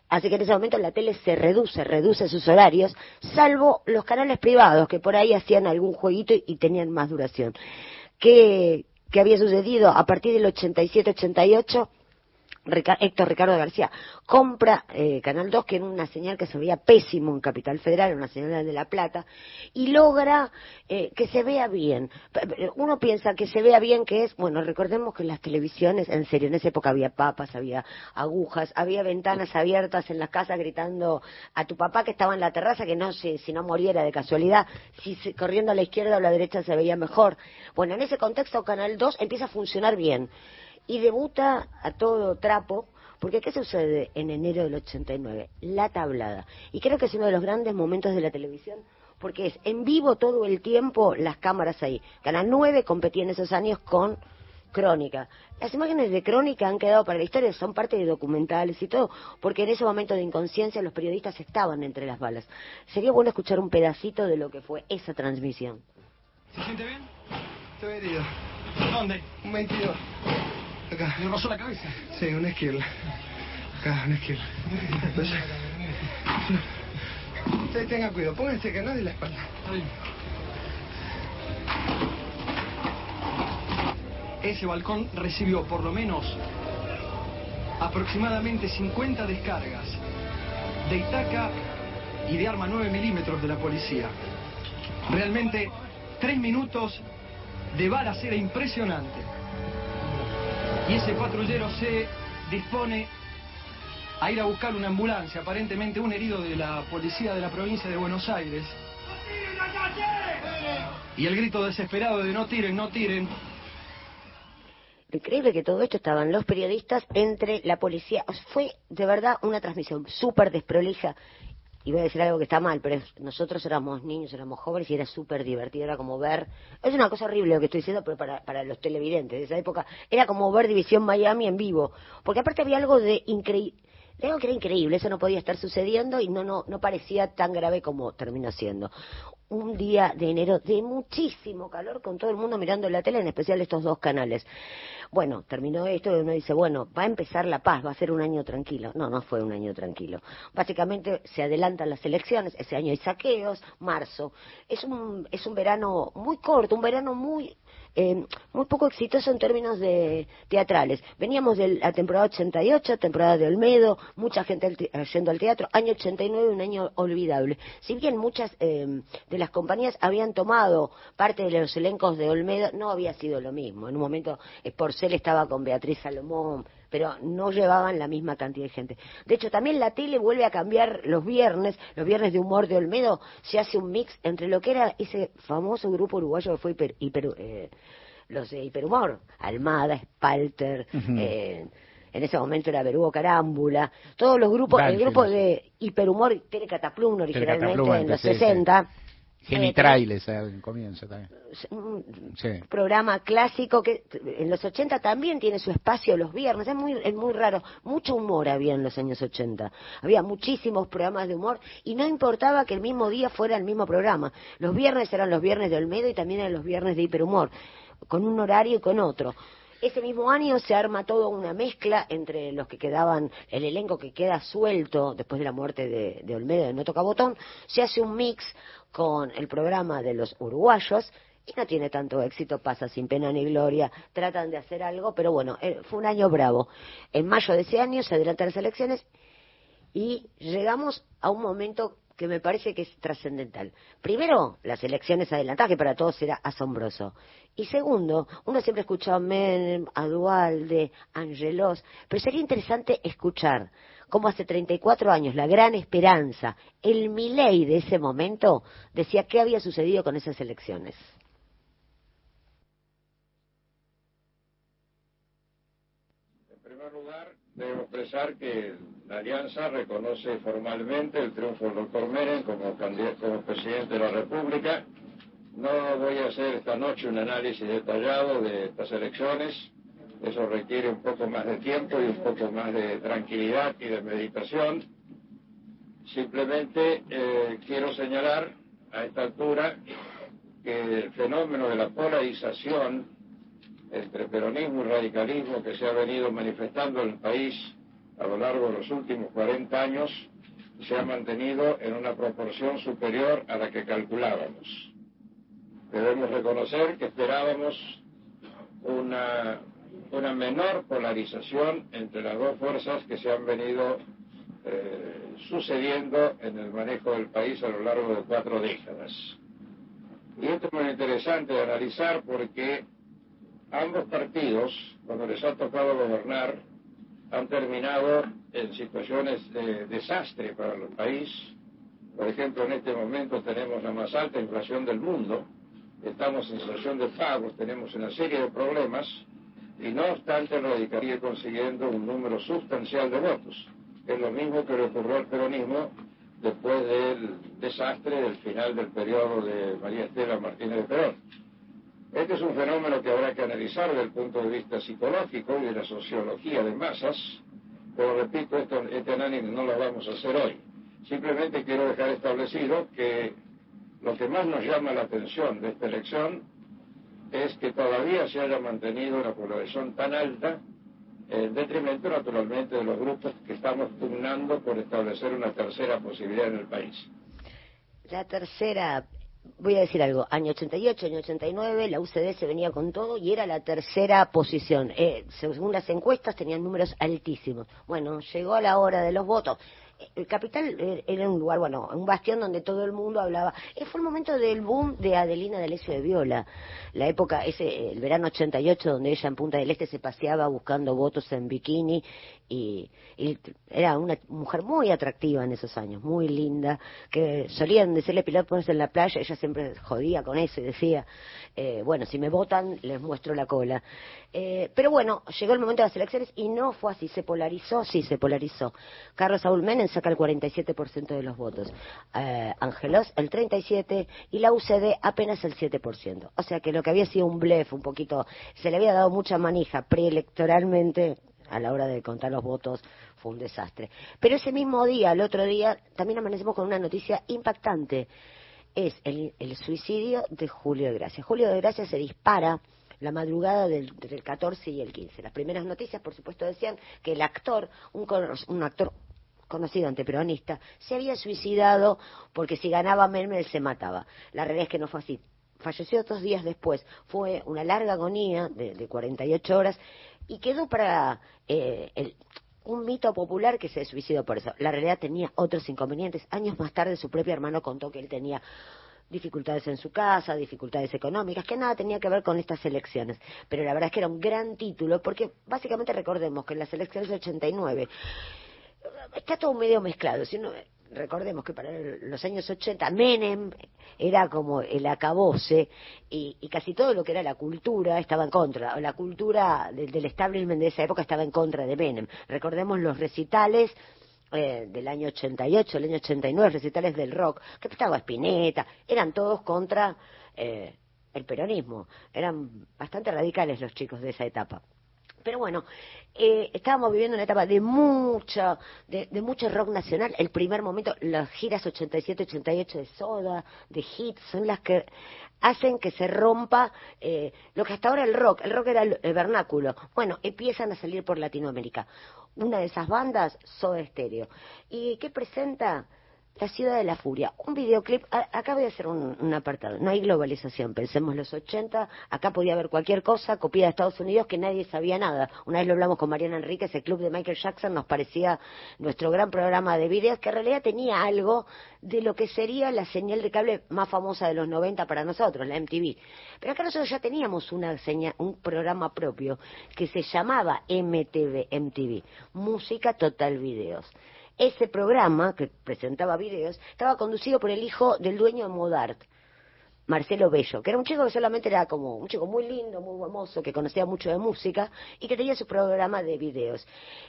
Así que en ese momento la tele se reduce, reduce sus horarios, salvo los canales privados que por ahí hacían algún jueguito y, tenían más duración. ¿Qué, ¿Qué había sucedido? A partir del 87-88, Héctor Ricardo García compra eh, Canal 2, que era una señal que se veía pésimo en Capital Federal, una señal de La Plata, y logra eh, que se vea bien. Uno piensa que se vea bien, que es, bueno, recordemos que en las televisiones, en serio, en esa época había papas, había agujas, había ventanas abiertas en las casas gritando a tu papá que estaba en la terraza, que no sé si no moriera de casualidad, si corriendo a la izquierda o a la derecha se veía mejor. Bueno, en ese contexto Canal 2 empieza a funcionar bien y debuta a todo trapo, porque ¿qué sucede en enero del 89? La tablada. Y creo que es uno de los grandes momentos de la televisión, porque es en vivo todo el tiempo las cámaras ahí. Canal 9 competía en esos años con Crónica. Las imágenes de Crónica han quedado para la historia, son parte de documentales y todo, porque en ese momento de inconsciencia los periodistas estaban entre las balas. Sería bueno escuchar un pedacito de lo que fue esa transmisión. ¿Se siente bien? Estoy herido. ¿Dónde? Un 22. Acá. ¿Le rozó la cabeza? Sí, una esquirla. Acá, una esquirla. Entonces... Usted tenga cuidado, pónganse que no de la espalda. Ese balcón recibió por lo menos aproximadamente 50 descargas de Itaca y de arma 9 milímetros de la policía. Realmente, tres minutos de balas era impresionante. Y ese patrullero se dispone a ir a buscar una ambulancia, aparentemente un herido de la policía de la provincia de Buenos Aires. Y el grito desesperado de no tiren, no tiren, increíble que todo esto estaban los periodistas entre la policía. Fue de verdad una transmisión súper desprolija. Voy a decir algo que está mal, pero nosotros éramos niños, éramos jóvenes y era súper divertido. Era como ver. Es una cosa horrible lo que estoy diciendo, pero para, para los televidentes de esa época era como ver División Miami en vivo. Porque aparte había algo de increíble. Digo que era increíble, eso no podía estar sucediendo y no, no, no parecía tan grave como terminó siendo. Un día de enero de muchísimo calor con todo el mundo mirando la tele, en especial estos dos canales. Bueno, terminó esto y uno dice, bueno, va a empezar la paz, va a ser un año tranquilo. No, no fue un año tranquilo. Básicamente se adelantan las elecciones, ese año hay saqueos, marzo. Es un, es un verano muy corto, un verano muy eh, muy poco exitoso en términos de teatrales. Veníamos de la temporada 88, temporada de Olmedo, mucha gente yendo al teatro, año 89, un año olvidable. Si bien muchas eh, de las compañías habían tomado parte de los elencos de Olmedo, no había sido lo mismo. En un momento Porcel estaba con Beatriz Salomón, pero no llevaban la misma cantidad de gente. De hecho, también la tele vuelve a cambiar los viernes, los viernes de humor de Olmedo, se hace un mix entre lo que era ese famoso grupo uruguayo que fue hiper, eh, los de hiperhumor, Almada, Spalter, eh, en ese momento era Berugo Carámbula, todos los grupos, el grupo de hiperhumor, Tere Cataplum originalmente en los 60. Genitrailes al comienzo también. Un programa clásico que en los 80 también tiene su espacio los viernes. Es muy, es muy raro. Mucho humor había en los años 80. Había muchísimos programas de humor y no importaba que el mismo día fuera el mismo programa. Los viernes eran los viernes de Olmedo y también eran los viernes de hiperhumor, con un horario y con otro. Ese mismo año se arma toda una mezcla entre los que quedaban, el elenco que queda suelto después de la muerte de, de Olmedo de No Toca Botón, se hace un mix con el programa de los uruguayos y no tiene tanto éxito, pasa sin pena ni gloria, tratan de hacer algo, pero bueno, eh, fue un año bravo. En mayo de ese año se adelantan las elecciones y llegamos a un momento que me parece que es trascendental. Primero, las elecciones adelantadas, que para todos era asombroso. Y segundo, uno siempre escucha a Menem, a Dualde, a Angelos, pero sería interesante escuchar cómo hace 34 años la gran esperanza, el Milei de ese momento, decía qué había sucedido con esas elecciones. En primer lugar, debo expresar que la Alianza reconoce formalmente el triunfo del doctor Menem como, como presidente de la República. No voy a hacer esta noche un análisis detallado de estas elecciones. Eso requiere un poco más de tiempo y un poco más de tranquilidad y de meditación. Simplemente eh, quiero señalar a esta altura que el fenómeno de la polarización entre peronismo y radicalismo que se ha venido manifestando en el país a lo largo de los últimos 40 años se ha mantenido en una proporción superior a la que calculábamos. Debemos reconocer que esperábamos una, una menor polarización entre las dos fuerzas que se han venido eh, sucediendo en el manejo del país a lo largo de cuatro décadas. Y esto es muy interesante de analizar porque ambos partidos, cuando les ha tocado gobernar, han terminado en situaciones de desastre para el país. Por ejemplo, en este momento tenemos la más alta inflación del mundo, estamos en situación de pagos, tenemos una serie de problemas y no obstante radicaría consiguiendo un número sustancial de votos. Es lo mismo que le ocurrió al peronismo después del desastre del final del periodo de María Estela Martínez de Perón. Este es un fenómeno que habrá que analizar desde el punto de vista psicológico y de la sociología de masas, pero repito, esto, este análisis no lo vamos a hacer hoy. Simplemente quiero dejar establecido que lo que más nos llama la atención de esta elección es que todavía se haya mantenido una población tan alta, en detrimento naturalmente de los grupos que estamos pugnando por establecer una tercera posibilidad en el país. La tercera voy a decir algo, año 88, año 89, la UCD se venía con todo y era la tercera posición. Eh, según las encuestas tenían números altísimos. Bueno, llegó la hora de los votos el capital eh, era un lugar, bueno, un bastión donde todo el mundo hablaba. Eh, fue el momento del boom de Adelina D'Alessio de Viola, la época, ese, el verano 88, donde ella en Punta del Este se paseaba buscando votos en bikini y, era una mujer muy atractiva en esos años, muy linda, que solían decirle ponerse en la playa, ella siempre jodía con eso y decía, eh, bueno, si me votan les muestro la cola. pero bueno, llegó el momento de las elecciones y no fue así, se polarizó, sí, se polarizó. Carlos Saúl Menem saca el 47% de los votos. Eh, Angelos el 37% y la UCD apenas el 7%. O sea que lo que había sido un blef, un poquito, se le había dado mucha manija preelectoralmente a la hora de contar los votos fue un desastre. Pero ese mismo día, el otro día, también amanecemos con una noticia impactante. Es el, el suicidio de Julio de Gracia. Julio de Gracia se dispara la madrugada del, del 14 y el 15. Las primeras noticias, por supuesto, decían que el actor, un, un actor conocido anteperonista, se había suicidado porque si ganaba Menem se mataba. La realidad es que no fue así. Falleció dos días después. Fue una larga agonía de, de 48 horas y quedó para eh, el, un mito popular que se suicidó por eso. La realidad tenía otros inconvenientes. Años más tarde su propio hermano contó que él tenía dificultades en su casa, dificultades económicas, que nada tenía que ver con estas elecciones. Pero la verdad es que era un gran título, porque básicamente recordemos que en las elecciones de 89 está todo medio mezclado. Si uno, recordemos que para los años 80 Menem era como el acabose y, casi todo lo que era la cultura estaba en contra, la cultura del, del establishment de esa época estaba en contra de Menem. Recordemos los recitales eh, del año 88, el año 89, recitales del rock, que estaba Spinetta, eran todos contra eh, el peronismo, eran bastante radicales los chicos de esa etapa. Pero bueno, eh, estábamos viviendo una etapa de mucha, de, de, mucho rock nacional. El primer momento, las giras 87-88 de Soda, de Hits, son las que hacen que se rompa eh, lo que hasta ahora el rock, el rock era el, el, vernáculo. Bueno, empiezan a salir por Latinoamérica. Una de esas bandas, Soda Stereo. ¿Y qué presenta? La ciudad de la furia. Un videoclip, acá voy a hacer un, apartado. No hay globalización, pensemos los 80, acá podía haber cualquier cosa, copiada de Estados Unidos, que nadie sabía nada. Una vez lo hablamos con Mariana Enríquez, el club de Michael Jackson nos parecía nuestro gran programa de videos, que en realidad tenía algo de lo que sería la señal de cable más famosa de los 90 para nosotros, la MTV. Pero acá nosotros ya teníamos una señal, un programa propio que se llamaba MTV, MTV, Música Total Videos. Ese programa, que presentaba videos, estaba conducido por el hijo del dueño de Modart, Marcelo Bello, que era un chico que solamente era como un chico muy lindo, muy famoso, que conocía mucho de música y que tenía su programa de videos.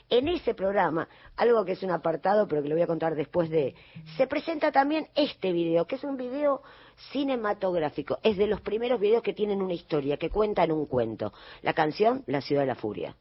En ese programa, algo que es un apartado, pero que lo voy a contar después de, se presenta también este video, que es un video cinematográfico. Es de los primeros videos que tienen una historia, que cuentan un cuento. La canción, La Ciudad de la Furia.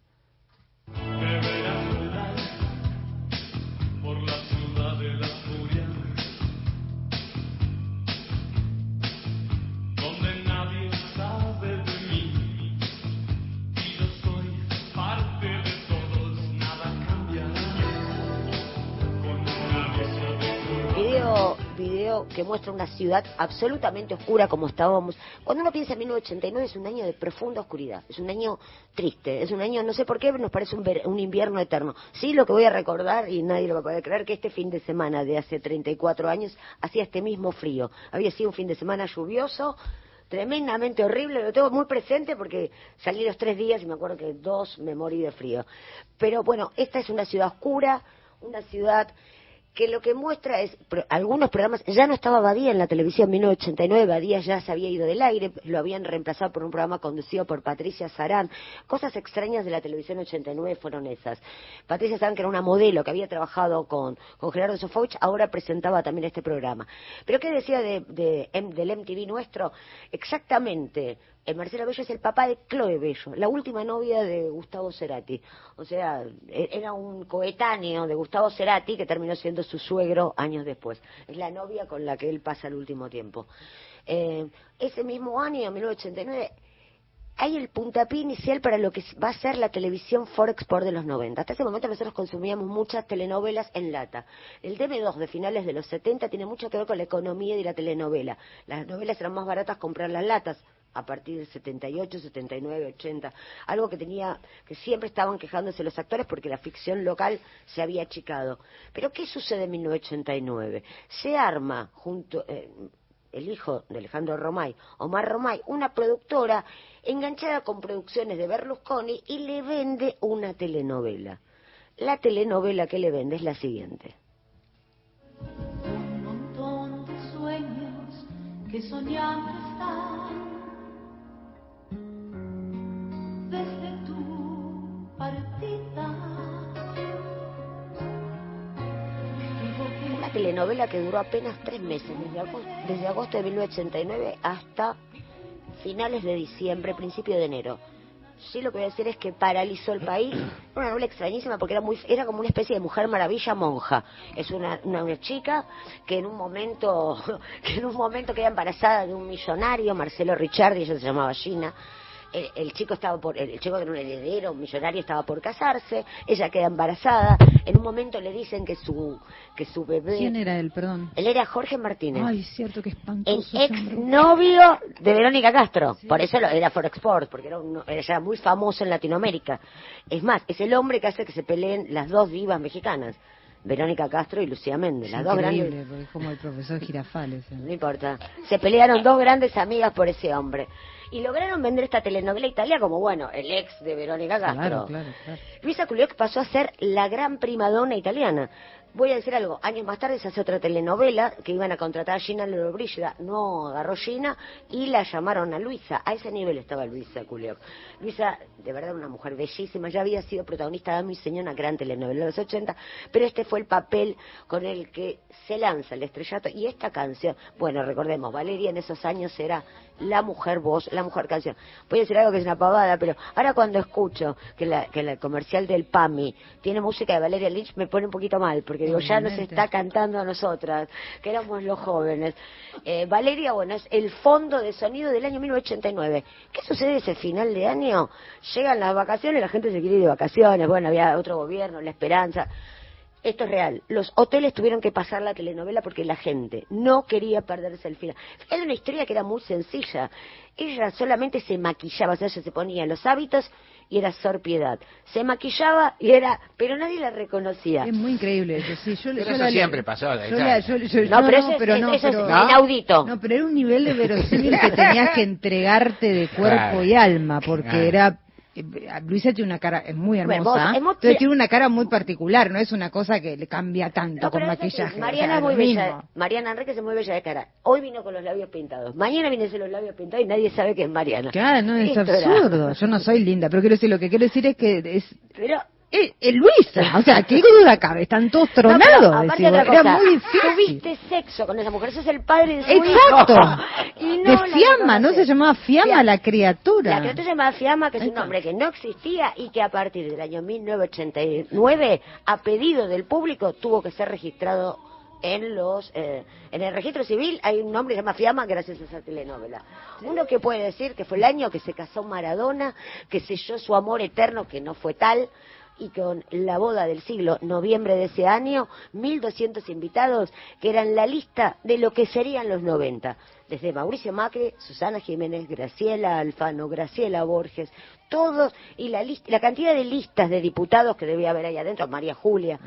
Que muestra una ciudad absolutamente oscura como estábamos. Cuando uno piensa en 1989 es un año de profunda oscuridad, es un año triste, es un año, no sé por qué, nos parece un, ver, un invierno eterno. Sí, lo que voy a recordar, y nadie lo va a poder creer, que este fin de semana de hace 34 años hacía este mismo frío. Había sido un fin de semana lluvioso, tremendamente horrible, lo tengo muy presente porque salí los tres días y me acuerdo que dos me morí de frío. Pero bueno, esta es una ciudad oscura, una ciudad que lo que muestra es algunos programas, ya no estaba Badía en la televisión en 1989, Badía ya se había ido del aire, lo habían reemplazado por un programa conducido por Patricia Sarán. Cosas extrañas de la televisión 89 fueron esas. Patricia Sarán, que era una modelo que había trabajado con, con Gerardo Sofovich, ahora presentaba también este programa. Pero ¿qué decía de, de, del MTV nuestro? Exactamente Marcelo Bello es el papá de Chloe Bello, la última novia de Gustavo Cerati. O sea, e-, era un coetáneo de Gustavo Cerati que terminó siendo su suegro años después. Es la novia con la que él pasa el último tiempo. Eh, ese mismo año, 1989, hay el puntapié inicial para lo que va a ser la televisión Forexport de los 90. Hasta ese momento nosotros consumíamos muchas telenovelas en lata. El DB2 de finales de los 70 tiene mucho que ver con la economía de la telenovela. Las novelas eran más baratas comprar las latas a partir del 78, 79, 80, algo que tenía, que siempre estaban quejándose los actores porque la ficción local se había achicado. Pero ¿qué sucede en 1989? Se arma junto, eh, el hijo de Alejandro Romay, Omar Romay, una productora enganchada con producciones de Berlusconi y le vende una telenovela. La telenovela que le vende es la siguiente. Un montón de sueños que desde tu partida. Una telenovela que duró apenas tres meses, desde agosto, de 1989 hasta finales de diciembre, principio de enero. sí lo que voy a decir es que paralizó el país. Era una novela extrañísima porque era muy era como una especie de mujer maravilla monja. Es una, una, una chica que en un momento que en un momento queda embarazada de un millonario, Marcelo Ricciardi, ella se llamaba Gina. El, el chico estaba por el chico que era un heredero, un millonario estaba por casarse, ella queda embarazada, en un momento le dicen que su que su bebé ¿Quién era él, perdón? él era Jorge Martínez. Ay, cierto que el espantoso. ese ex novio de Verónica Castro. Por eso lo, era Forexport, porque era, un- era muy famoso en Latinoamérica. Es más, es el hombre que hace que se peleen las dos divas mexicanas, Verónica Castro y Lucía Méndez. Las dos grandes. como el profesor Girafales. ¿eh? No importa. Se pelearon dos grandes amigas por ese hombre. Y lograron vender esta telenovela italia como, bueno, el ex de Verónica Castro. Claro, claro, claro. Luisa Culioc pasó a ser la gran primadona italiana. Voy a decir algo, años más tarde se hace otra telenovela que iban a contratar a Gina Lollobrigida, no agarró Gina y la llamaron a Luisa. A ese nivel estaba Luisa Culioc. Luisa, de verdad, una mujer bellísima, ya había sido protagonista de Mi Señor, una gran telenovela de los 80, pero este fue el papel con el que se lanza el estrellato y esta canción, bueno, recordemos, Valeria en esos años era la mujer voz, la mujer canción. Voy a decir algo que es una pavada, pero ahora cuando escucho que la, que el comercial del PAMI tiene música de Valeria Lynch me pone un poquito mal, porque digo, ya nos está cantando a nosotras, que éramos los jóvenes. Eh, Valeria, bueno, es el fondo de sonido del año 1989. ¿Qué sucede ese final de año? Llegan las vacaciones, la gente se quiere ir de vacaciones, bueno, había otro gobierno, la esperanza. Esto es real. Los hoteles tuvieron que pasar la telenovela porque la gente no quería perderse el final. Era una historia que era muy sencilla. Ella solamente se maquillaba, o sea, ella se ponía los hábitos y era Sor Piedad. Se maquillaba y era, pero nadie la reconocía. Es muy increíble eso, sí. Yo, Pero yo eso la- siempre pasó, Yo ya. la- yo- yo- No, no, pero no, eso es- pero no, eso es pero- inaudito. No, pero era un nivel de verosímil que tenías que entregarte de cuerpo Claro. y alma, porque Claro. era... eh, Luisa tiene una cara, es muy hermosa, hermosa, entonces tiene una cara muy particular, no es una cosa que le cambia tanto No, con es maquillaje. Mariana o sea, muy bella. Mariana Enrique es muy bella de cara. Hoy vino con los labios pintados. Mañana viene sin los labios pintados y nadie sabe que es Mariana. Claro, no, es Esto era- absurdo. Yo no soy linda, pero quiero decir, lo que quiero decir es que es... Pero Es, es Luisa, o sea, ¿qué duda cabe? Están todos tronados. No, aparte otra era cosa, muy difícil. Tuviste sexo con esa mujer, sos el padre de su Exacto. hijo. Y no de Fiamma, ¿no se llamaba Fiamma Fiamma. la criatura? La criatura se llamaba Fiamma, que es un nombre que no existía y que a partir del año 1989, a pedido del público, tuvo que ser registrado en los eh, en el registro civil hay un nombre que se llama Fiamma gracias a esa telenovela. Uno que puede decir que fue el año que se casó Maradona, que selló su amor eterno, que no fue tal, y con la boda del siglo, noviembre de ese año, 1.200 invitados que eran la lista de lo que serían los 90. Desde Mauricio Macri, Susana Jiménez, Graciela Alfano, Graciela Borges, todos, y la, lista, la cantidad de listas de diputados que debía haber ahí adentro, María Julia.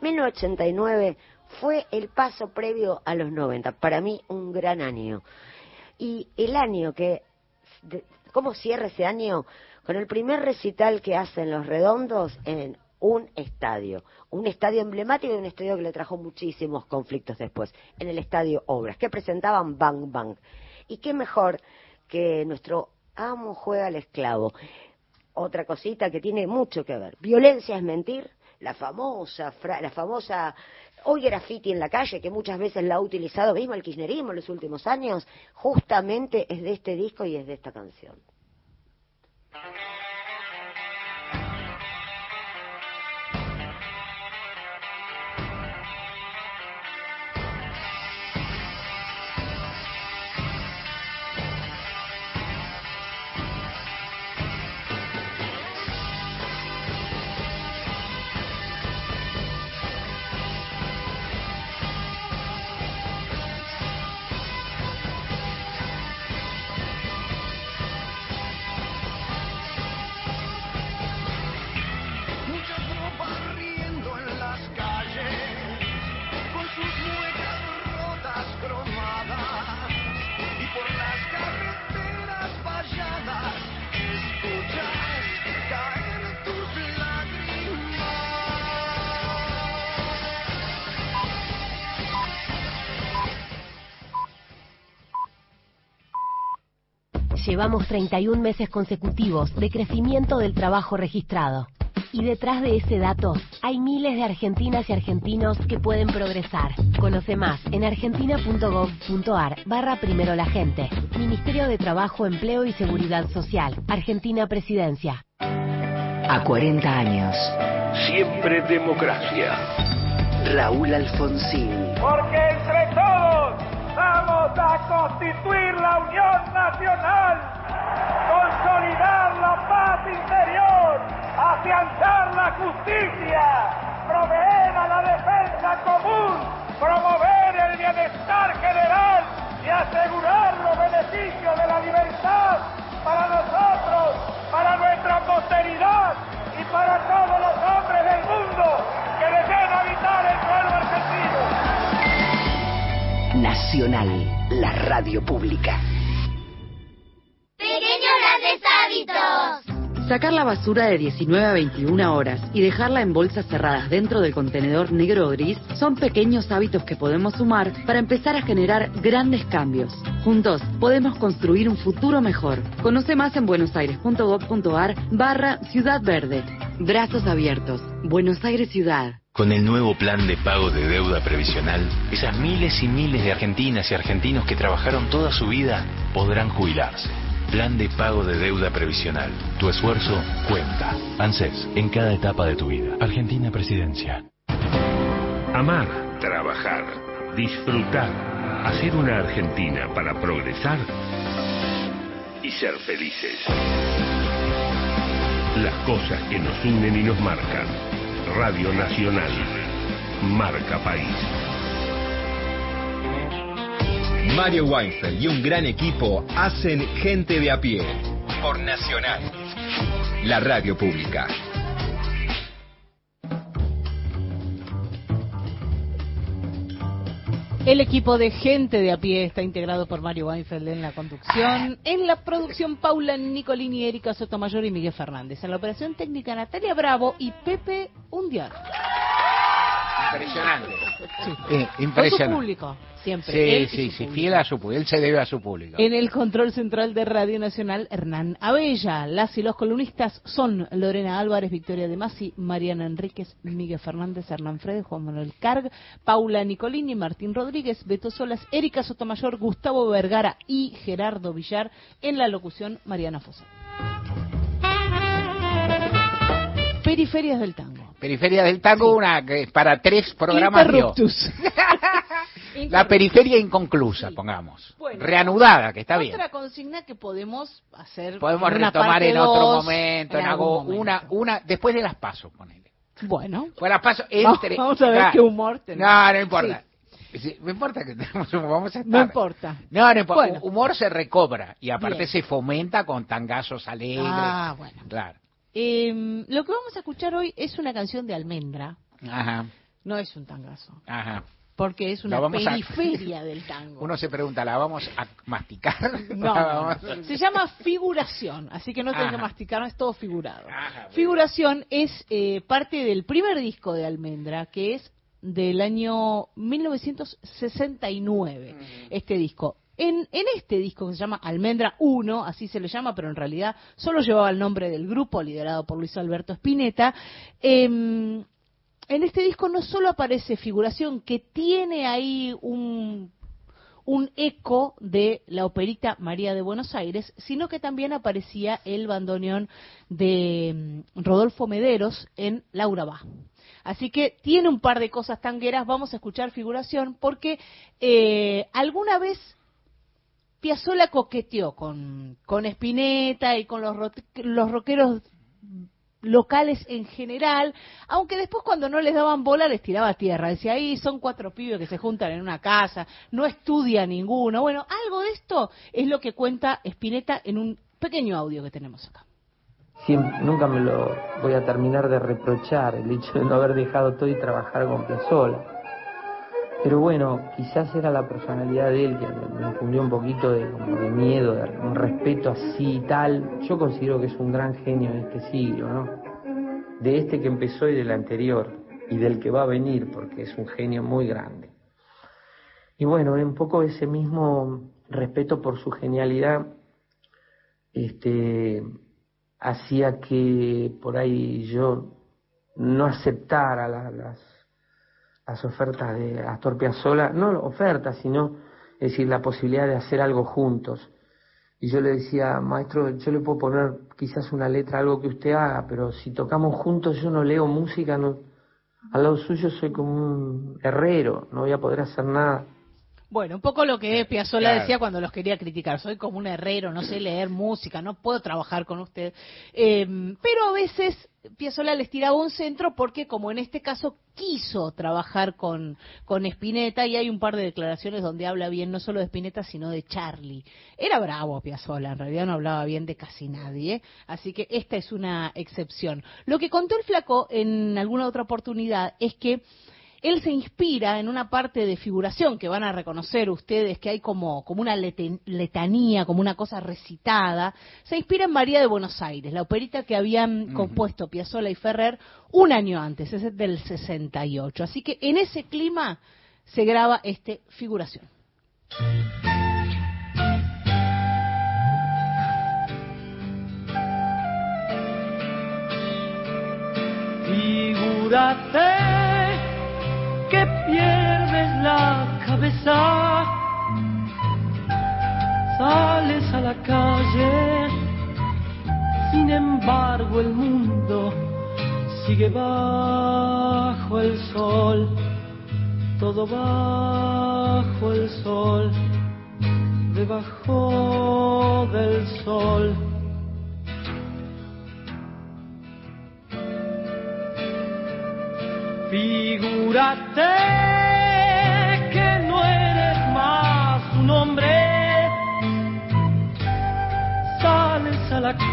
1989 fue el paso previo a los 90. Para mí, un gran año. Y el año que. de- ¿Cómo cierra ese año? Con el primer recital que hacen los redondos en un estadio. Un estadio emblemático y un estadio que le trajo muchísimos conflictos después. En el estadio Obras, que presentaban Bang Bang. Y qué mejor que nuestro amo juega al esclavo. Otra cosita que tiene mucho que ver. Violencia es mentir. La famosa, la famosa hoy graffiti en la calle, que muchas veces la ha utilizado mismo el kirchnerismo en los últimos años, justamente es de este disco y es de esta canción. Muchas Llevamos 31 meses consecutivos de crecimiento del trabajo registrado. Y detrás de ese dato hay miles de argentinas y argentinos que pueden progresar. Conoce más en argentina.gov.ar barra primero la gente. Ministerio de Trabajo, Empleo y Seguridad Social. Argentina Presidencia. A 40 años. Siempre democracia. Raúl Alfonsín. Todos vamos constituir la Unión Nacional, consolidar la paz interior, afianzar la justicia, proveer a la defensa común, promover el bienestar general y asegurar los beneficios de la libertad para nosotros, para nuestra posteridad y para todos los hombres del mundo que deseen habitar el suelo argentino. Nacional, la radio pública. Sacar la basura de 19 a 21 horas y dejarla en bolsas cerradas dentro del contenedor negro o gris son pequeños hábitos que podemos sumar para empezar a generar grandes cambios. Juntos podemos construir un futuro mejor. Conoce más en buenosaires.gov.ar barra Ciudad Verde. Brazos abiertos. Buenos Aires Ciudad. Con el nuevo plan de pago de deuda previsional, esas miles y miles de argentinas y argentinos que trabajaron toda su vida podrán jubilarse. Plan de pago de deuda previsional. Tu esfuerzo cuenta. ANSES, en cada etapa de tu vida. Argentina Presidencia. Amar, trabajar, disfrutar, hacer una Argentina para progresar y ser felices. Las cosas que nos unen y nos marcan. Radio Nacional. Marca País. Mario Weinfeld y un gran equipo hacen Gente de a pie por Nacional, la radio pública. El equipo de gente de a pie está integrado por Mario Weinfeld en la conducción, en la producción Paula Nicolini, Erika Sotomayor y Miguel Fernández, en la operación técnica Natalia Bravo y Pepe Undiar. Impresionante. Sí. Eh, Con su impresionante. público, siempre. Sí, Él sí, sí, fiel a su público. Él se debe a su público. En el control central de Radio Nacional, Hernán Abella. Las y los columnistas son Lorena Álvarez, Victoria De Masi, Mariana Enríquez, Miguel Fernández, Hernán Fredes, Juan Manuel Carg, Paula Nicolini, Martín Rodríguez, Beto Solas, Erika Sotomayor, Gustavo Vergara y Gerardo Villar. En la locución, Mariana Fosa. Periferias del tango. Periferia del Tango, una que para tres programas. La periferia inconclusa, pongamos. Bueno, Reanudada, que está bien. Otra consigna que podemos hacer. Podemos en una retomar en otro momento, en en algo, momento. una, una, después de las pasos, ponele. Bueno. Pues las pasos entre. vamos a ver claro. qué humor tenemos. No, no importa. Sí, no importa que tenemos vamos a estar. No importa. No, no importa. Bueno. Humor se recobra y aparte Bien. se fomenta con tangazos alegres. Ah, bueno. Claro. Eh, lo que vamos a escuchar hoy es una canción de Almendra. Ajá, No es un tangazo. ajá. Porque es una a- periferia del tango. Uno se pregunta, ¿la vamos a masticar? No, ¿La no, vamos- no. se llama figuración, así que no tienen que Ajá. masticar, no es todo figurado. Figuración es eh, parte del primer disco de Almendra, que es del año 1969, este disco. En, en este disco que se llama Almendra 1, así se le llama, pero en realidad solo llevaba el nombre del grupo liderado por Luis Alberto Spinetta, em, en este disco no solo aparece figuración, que tiene ahí un, un eco de la operita María de Buenos Aires, sino que también aparecía el bandoneón de mm, Rodolfo Mederos en Laura Va. Así que tiene un par de cosas tangueras, vamos a escuchar figuración, porque eh, alguna vez Piazzolla coqueteó con, con Spinetta y con los, los rockeros locales en general, aunque después cuando no les daban bola les tiraba tierra, decía, ahí son cuatro pibes que se juntan en una casa, no estudia ninguno. Bueno, algo de esto es lo que cuenta Spinetta en un pequeño audio que tenemos acá. Siempre- nunca me lo voy a terminar de reprochar el hecho de no haber dejado todo y trabajar con Piazzolla. Pero bueno, quizás era la personalidad de él que me, infundió un poquito de, como de miedo, de un respeto así y tal. Yo considero que es un gran genio de este siglo, ¿no? De este que empezó y del anterior, y del que va a venir, porque es un genio muy grande. Y bueno, un poco ese mismo respeto por su genialidad, este, hacía que por ahí yo no aceptara la- las, las ofertas de Astor Piazzolla, no ofertas, sino es decir, la posibilidad de hacer algo juntos. Y yo le decía, maestro, yo le puedo poner quizás una letra, algo que usted haga, pero si tocamos juntos yo no leo música, no, al lado suyo soy como un herrero, no voy a poder hacer nada. Bueno, un poco lo que Piazzolla Claro. decía cuando los quería criticar. Soy como un herrero, no sé leer música, no puedo trabajar con usted. Eh, pero a veces Piazzolla les tiraba un centro porque, como en este caso, quiso trabajar con, con Spinetta y hay un par de declaraciones donde habla bien no solo de Spinetta, sino de Charlie. Era bravo Piazzolla, en realidad no hablaba bien de casi nadie. Así que esta es una excepción. Lo que contó el flaco en alguna otra oportunidad es que él se inspira en una parte de figuración que van a reconocer ustedes que hay como, como una letanía, como una cosa recitada. Se inspira en María de Buenos Aires, la operita que habían compuesto Piazzolla y Ferrer un año antes, ese es del 68. Así que en ese clima se graba este figuración. Figúrate la cabeza, sales a la calle, sin embargo el mundo sigue bajo el sol, todo bajo el sol, debajo del sol. Figúrate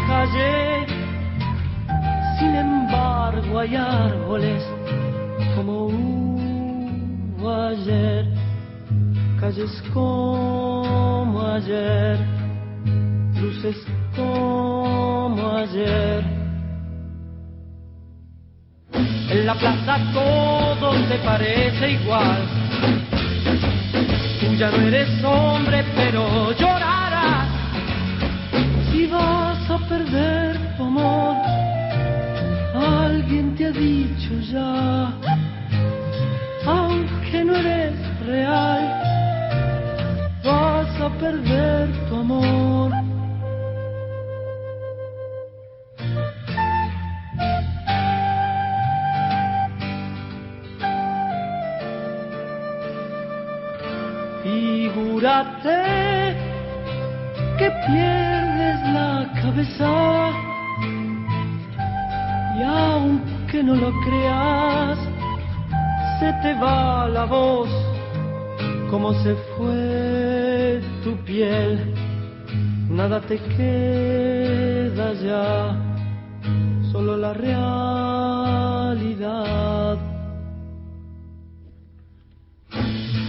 calle, sin embargo hay árboles como hubo ayer, calles como ayer, luces como ayer. En la plaza todo te parece igual. Tú ya no eres hombre, pero vas a perder tu amor. Alguien te ha dicho ya, aunque no eres real, vas a perder tu amor. Figúrate que pierdes cabeza y aunque no lo creas, se te va la voz como se fue tu piel. Nada te queda ya, solo la realidad.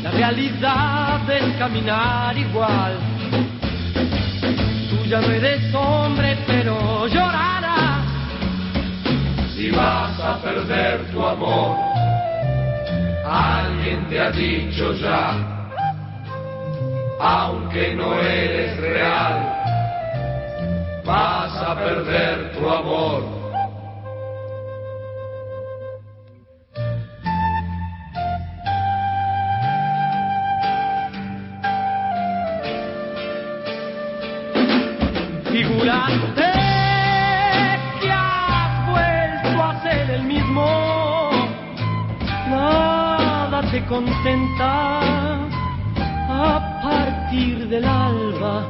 La realidad es caminar igual. Ya no eres hombre, pero llorarás. Si vas a perder tu amor, alguien te ha dicho ya, aunque no eres real, vas a perder tu amor. Contenta. A partir del alba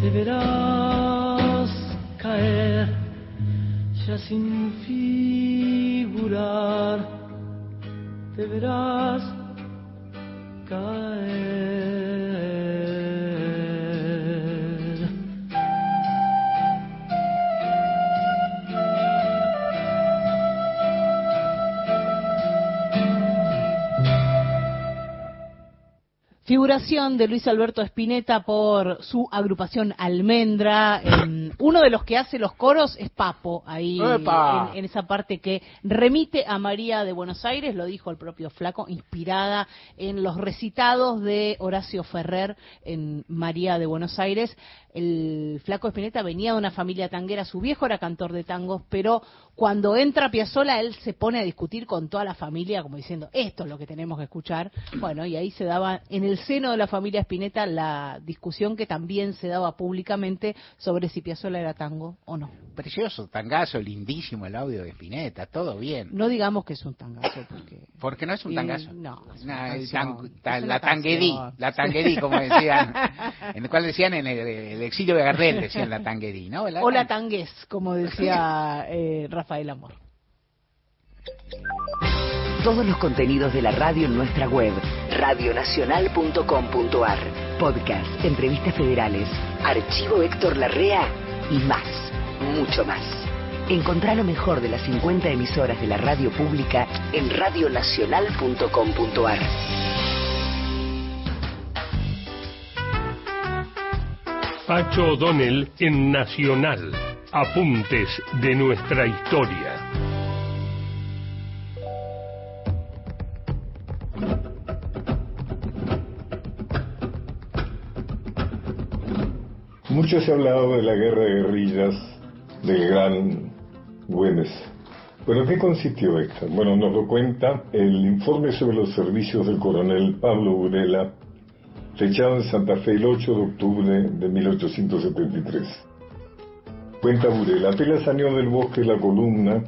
te verás caer, ya sin figurar. Te verás caer. Figuración de Luis Alberto Spinetta por su agrupación Almendra. En- uno de los que hace los coros es Papo, ahí en, en esa parte que remite a María de Buenos Aires, lo dijo el propio Flaco, inspirada en los recitados de Horacio Ferrer en María de Buenos Aires. El Flaco Spinetta venía de una familia tanguera, su viejo era cantor de tangos, pero Cuando entra Piazzolla, él se pone a discutir con toda la familia, como diciendo, esto es lo que tenemos que escuchar. Bueno, y ahí se daba, en el seno de la familia Spinetta, la discusión que también se daba públicamente sobre si Piazzolla era tango o no. Precioso, tangazo, lindísimo el audio de Spinetta, todo bien. No digamos que es un tangazo, porque... Porque no es un Eh, tangazo. no, es Nah, una el canción, tan- es ta- una la tanguedí, la tanguedí, como decían, en el cual decían en el, el exilio de Gardel, decían la tanguedí, ¿no? La o la tan- tangués, como decía eh, Rafael Amor. Todos los contenidos de la radio en nuestra web, radionacional.com.ar. Podcast, entrevistas federales, archivo Héctor Larrea y más, mucho más. Encontrá lo mejor de las 50 emisoras de la radio pública en radionacional.com.ar. Pacho O'Donnell en Nacional. Apuntes de nuestra historia. Mucho se ha hablado de la guerra de guerrillas del gran Güemes. ¿Pero en qué consistió esta? Bueno, nos lo cuenta el informe sobre los servicios del coronel Pablo Burela, fechado en Santa Fe el 8 de octubre de 1873. Cuenta Burela, apenas salió del bosque la columna,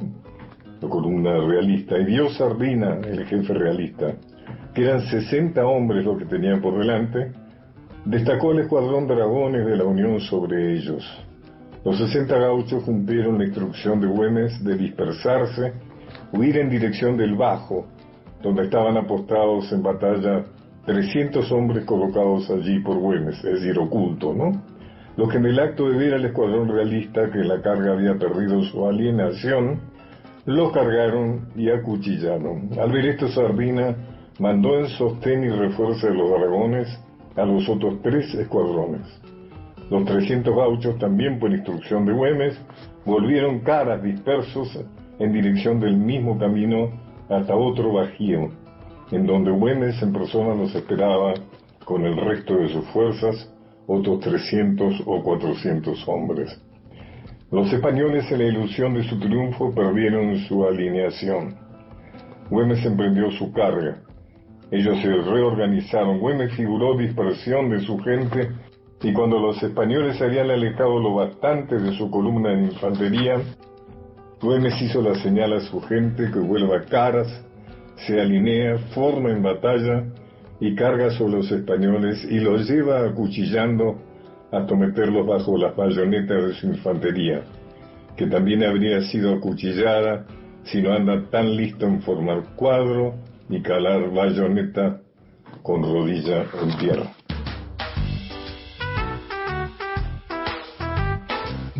la columna realista, y vio Sardina, el jefe realista, que eran 60 hombres los que tenían por delante, destacó el escuadrón Dragones de la Unión sobre ellos. Los 60 gauchos cumplieron la instrucción de Güemes de dispersarse, huir en dirección del Bajo, donde estaban apostados en batalla 300 hombres colocados allí por Güemes, es decir, ocultos, ¿no? Los que en el acto de ver al escuadrón realista que la carga había perdido su alienación, los cargaron y acuchillaron. Al ver esto, Sardina mandó en sostén y refuerzo de los dragones a los otros tres escuadrones. Los 300 gauchos, también por instrucción de Güemes, volvieron caras dispersos en dirección del mismo camino hasta otro bajío, en donde Güemes en persona los esperaba con el resto de sus fuerzas, otros 300 o 400 hombres. Los españoles en la ilusión de su triunfo perdieron su alineación. Güemes emprendió su carga. Ellos se reorganizaron. Güemes figuró dispersión de su gente y cuando los españoles habían alejado lo bastante de su columna de infantería, Güemes hizo la señal a su gente que vuelva caras, se alinea, forma en batalla y carga sobre los españoles y los lleva acuchillando hasta meterlos bajo las bayonetas de su infantería, que también habría sido acuchillada si no anda tan listo en formar cuadro y calar bayoneta con rodilla en tierra.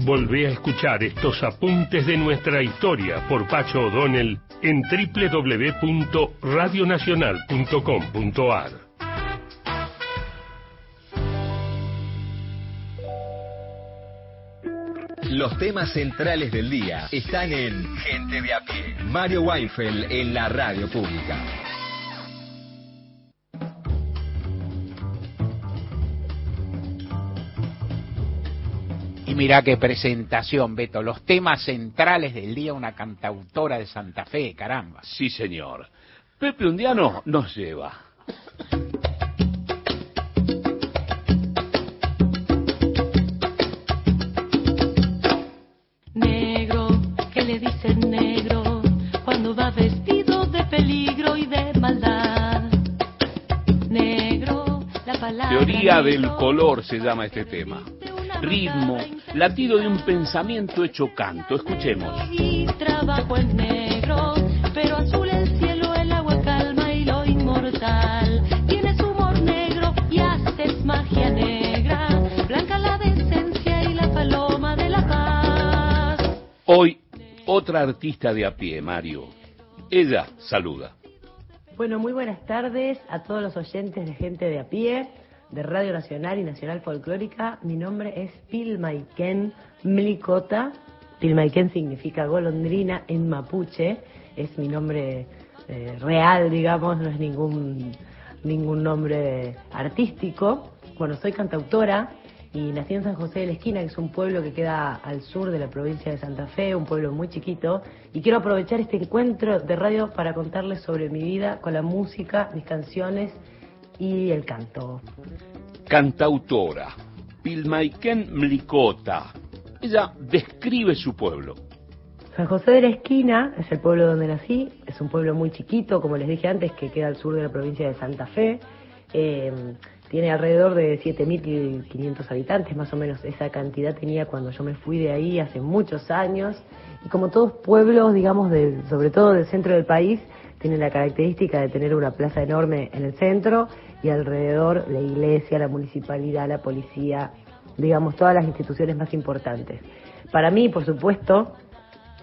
Volvé a escuchar estos apuntes de nuestra historia por Pacho O'Donnell en www.radionacional.com.ar. Los temas centrales del día están en Gente de a pie. Mario Weinfeld en la radio pública. Mirá qué presentación, Beto. Los temas centrales del día, una cantautora de Santa Fe, caramba. Sí, señor. Pepe Undiano nos lleva. Negro, que le dicen negro cuando va vestido de peligro y de maldad. Negro, la palabra. Teoría del negro color se llama este tema. Ritmo, latido de un pensamiento hecho canto. Escuchemos. Trabajo en negro, pero azul el cielo, el agua calma y lo inmortal. Tienes humor negro y haces magia negra, blanca la decencia y la paloma de la paz. Hoy, otra artista de a pie, Mario. Ella saluda. Bueno, muy buenas tardes a todos los oyentes de Gente de a pie, de Radio Nacional y Nacional Folclórica. Mi nombre es Pilmaiken Mlicota. Pilmaiken significa golondrina en mapuche. Es mi nombre eh, real, digamos, no es ningún, ningún nombre artístico. Bueno, soy cantautora y nací en San José de la Esquina, que es un pueblo que queda al sur de la provincia de Santa Fe, un pueblo muy chiquito, y quiero aprovechar este encuentro de radio para contarles sobre mi vida con la música, mis canciones y el canto. Cantautora, Pilmaiken Mlikota. Ella describe su pueblo. San José de la Esquina es el pueblo donde nací, es un pueblo muy chiquito, como les dije antes, que queda al sur de la provincia de Santa Fe. Eh, tiene alrededor de 7.500 habitantes, más o menos esa cantidad tenía cuando yo me fui de ahí hace muchos años. Y como todos pueblos, digamos, de, sobre todo del centro del país, tienen la característica de tener una plaza enorme en el centro y alrededor la iglesia, la municipalidad, la policía, digamos, todas las instituciones más importantes. Para mí, por supuesto,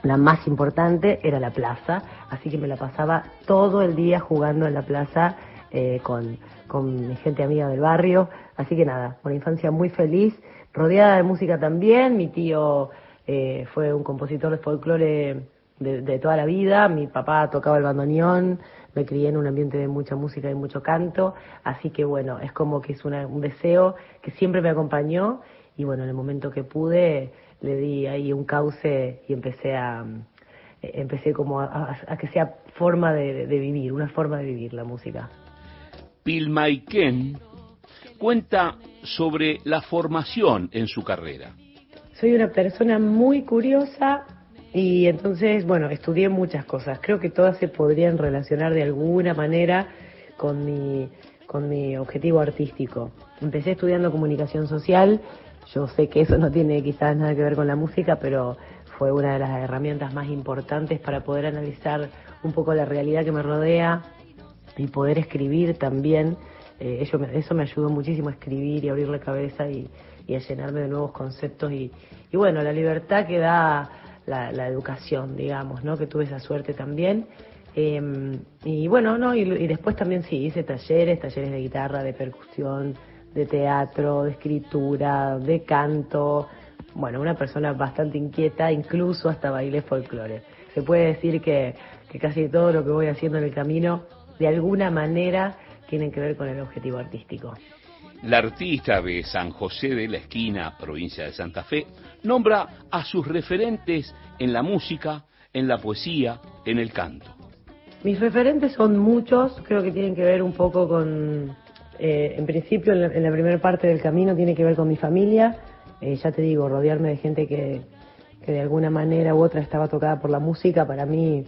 la más importante era la plaza, así que me la pasaba todo el día jugando en la plaza eh, con, con mi gente amiga del barrio. Así que nada, una infancia muy feliz, rodeada de música también. Mi tío eh, fue un compositor de folclore de, de, toda la vida. Mi papá tocaba el bandoneón. Me crié en un ambiente de mucha música y mucho canto. Así que bueno, es como que es una, un deseo que siempre me acompañó. Y bueno, en el momento que pude, le di ahí un cauce y empecé a empecé como a, a que sea forma de, de vivir, una forma de vivir la música. Pilmaiken cuenta sobre la formación en su carrera. Soy una persona muy curiosa y entonces, bueno, estudié muchas cosas. Creo que todas se podrían relacionar de alguna manera con mi, con mi objetivo artístico. Empecé estudiando comunicación social. Yo sé que eso no tiene quizás nada que ver con la música, pero fue una de las herramientas más importantes para poder analizar un poco la realidad que me rodea, y poder escribir también, eh, eso, me, eso me ayudó muchísimo a escribir y abrir la cabeza y, y a llenarme de nuevos conceptos y, y bueno, la libertad que da la, la, educación, digamos, ¿no? Que tuve esa suerte también. Eh, y bueno, no, y, y, después también sí, hice talleres, talleres de guitarra, de percusión, de teatro, de escritura, de canto. Bueno, una persona bastante inquieta, incluso hasta bailé folclore. Se puede decir que, que casi todo lo que voy haciendo en el camino de alguna manera tienen que ver con el objetivo artístico. La artista de San José de la Esquina, provincia de Santa Fe, nombra a sus referentes en la música, en la poesía, en el canto. Mis referentes son muchos, creo que tienen que ver un poco con, eh, en principio, en la, la, primera parte del camino tiene que ver con mi familia, eh, ya te digo, rodearme de gente que, que de alguna manera u otra estaba tocada por la música, para mí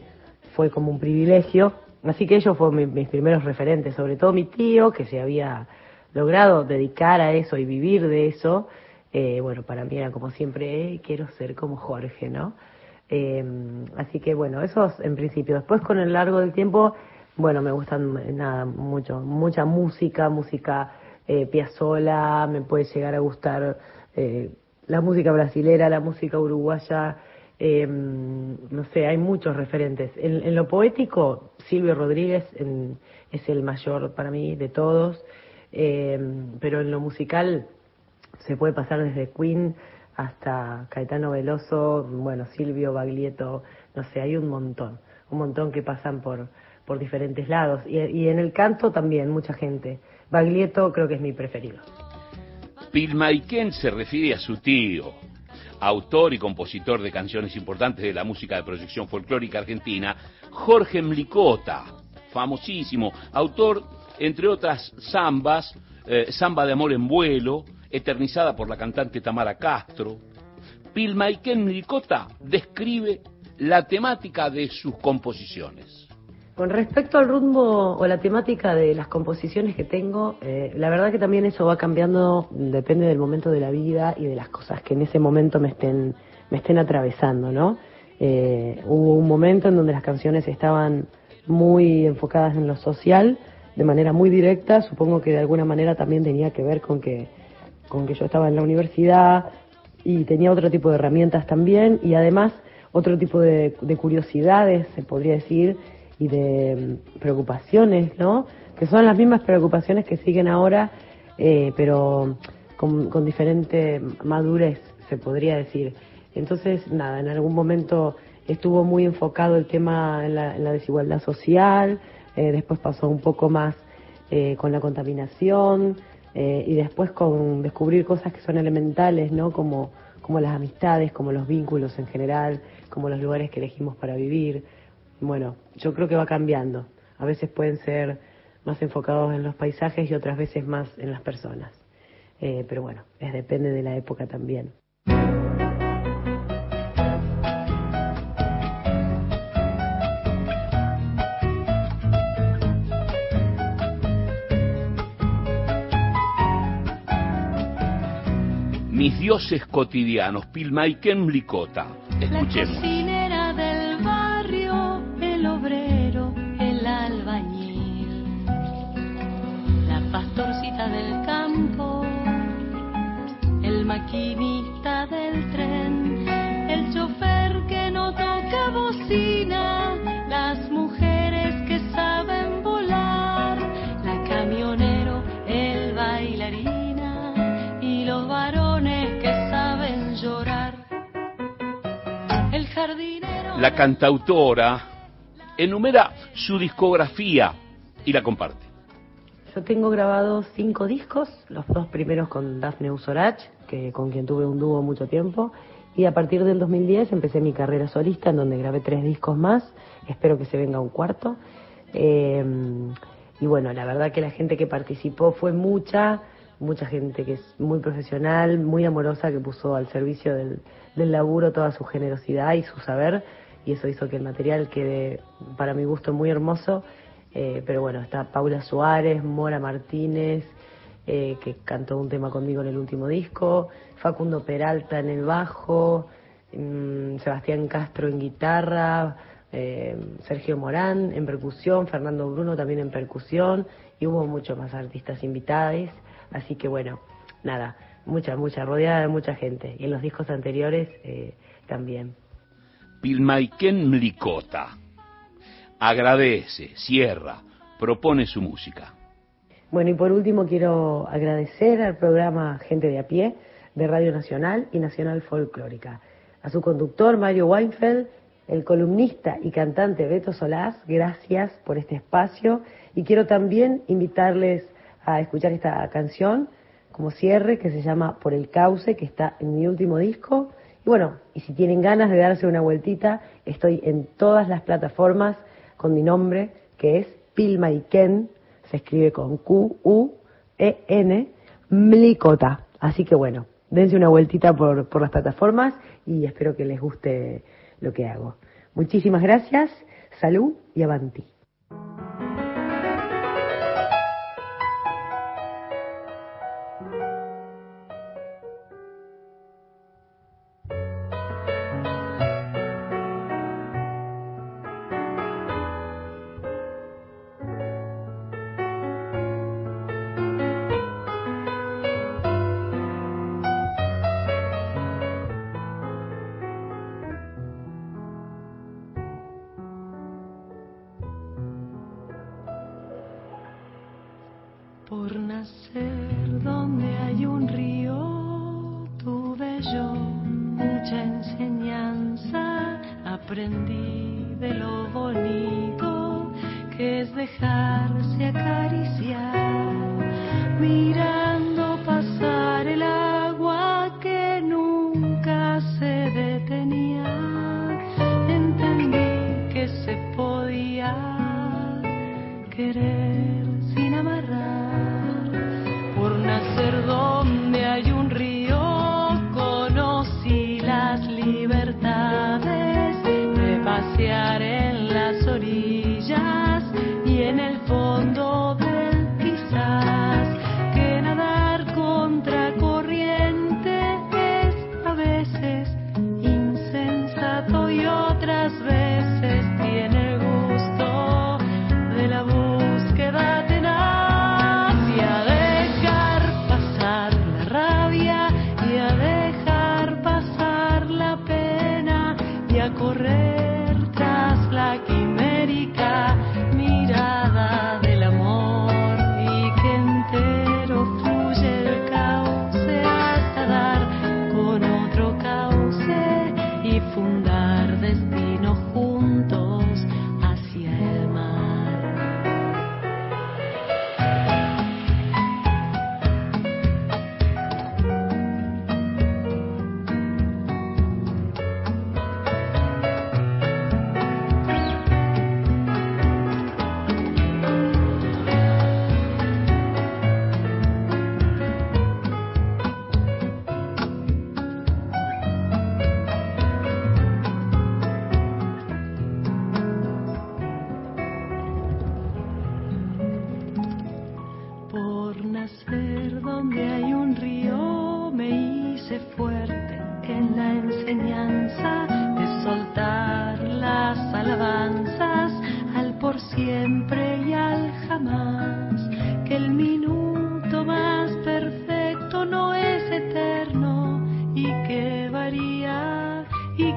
fue como un privilegio Así que ellos fueron mis, primeros referentes, sobre todo mi tío, que se había logrado dedicar a eso y vivir de eso. Eh, bueno, para mí era como siempre, quiero ser como Jorge, ¿no? Eh, así que bueno, eso en principio. Después con el largo del tiempo, bueno, me gustan eh, nada, mucho, mucha música, música eh, Piazzolla, me puede llegar a gustar eh, la música brasilera, la música uruguaya, eh, no sé, hay muchos referentes. En, en lo poético, Silvio Rodríguez en, es el mayor para mí de todos, eh, pero en lo musical se puede pasar desde Queen hasta Caetano Veloso, bueno, Silvio, Baglietto, no sé, hay un montón, un montón que pasan por, por diferentes lados. Y, en el canto también, mucha gente. Baglietto creo que es mi preferido. Pilmaiken se refiere a su tío, autor y compositor de canciones importantes de la música de proyección folclórica argentina, Jorge Mlicota, famosísimo, autor, entre otras zambas, eh, Zamba de Amor en Vuelo, eternizada por la cantante Tamara Castro. Pilmaiken Mlicota describe la temática de sus composiciones. Con respecto al rumbo o la temática de las composiciones que tengo, eh, la verdad que también eso va cambiando, depende del momento de la vida y de las cosas que en ese momento me estén, me estén atravesando, ¿no? Eh, hubo un momento en donde las canciones estaban muy enfocadas en lo social, de manera muy directa, supongo que de alguna manera también tenía que ver con que, con que yo estaba en la universidad y tenía otro tipo de herramientas también y además otro tipo de, de curiosidades, se podría decir, y de preocupaciones, ¿no? Que son las mismas preocupaciones que siguen ahora, eh, pero con, con, diferente madurez, se podría decir. Entonces, nada, en algún momento estuvo muy enfocado el tema en la, en la desigualdad social, eh, después pasó un poco más eh, con la contaminación, eh, y después con descubrir cosas que son elementales, ¿no? Como, como las amistades, como los vínculos en general, como los lugares que elegimos para vivir. Bueno, yo creo que va cambiando. A veces pueden ser más enfocados en los paisajes y otras veces más en las personas. Eh, pero bueno, es depende de la época también. Dioses cotidianos, Pilmaiken Licota. La Escuchemos. cocinera del barrio, el obrero, el albañil, la pastorcita del campo, el maquinista del tren, el chofer que no toca bocina, las mujeres La cantautora enumera su discografía y la comparte. Yo tengo grabados cinco discos, los dos primeros con Daphne Usorach, que con quien tuve un dúo mucho tiempo, y a partir del 2010 empecé mi carrera solista, en donde grabé tres discos más, espero que se venga un cuarto. Eh, y bueno, la verdad que la gente que participó fue mucha, mucha gente que es muy profesional, muy amorosa, que puso al servicio del laburo toda su generosidad y su saber, y eso hizo que el material quede, para mi gusto, muy hermoso. Eh, pero bueno, está Paula Suárez, Mora Martínez, eh, que cantó un tema conmigo en el último disco, Facundo Peralta en el bajo, mm, Sebastián Castro en guitarra, eh, Sergio Morán en percusión, Fernando Bruno también en percusión, y hubo muchos más artistas invitados, así que bueno, nada, mucha, mucha, rodeada de mucha gente, y en los discos anteriores eh, también. Pilmaiken Licota. Agradece, cierra, propone su música. Bueno, y por último quiero agradecer al programa Gente de a pie de Radio Nacional y Nacional Folclórica, a su conductor Mario Weinfeld, el columnista y cantante Beto Solás, gracias por este espacio y quiero también invitarles a escuchar esta canción como cierre que se llama Por el Cauce, que está en mi último disco. Bueno, y si tienen ganas de darse una vueltita, estoy en todas las plataformas con mi nombre, que es Pilmaiken, se escribe con Q-U-E-N, Mlicota. Así que bueno, dense una vueltita por, por las plataformas y espero que les guste lo que hago. Muchísimas gracias, salud y avanti.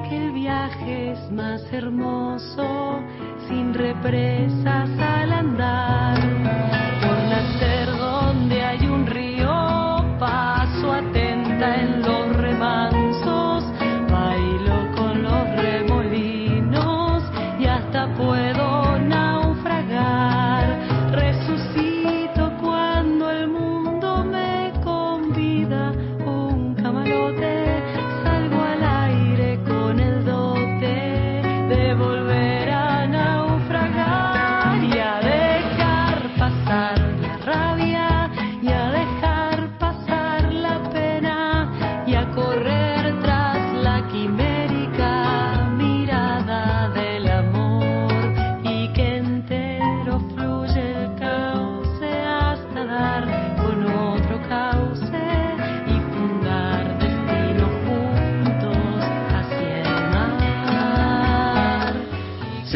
Que el viaje es más hermoso sin represas al andar.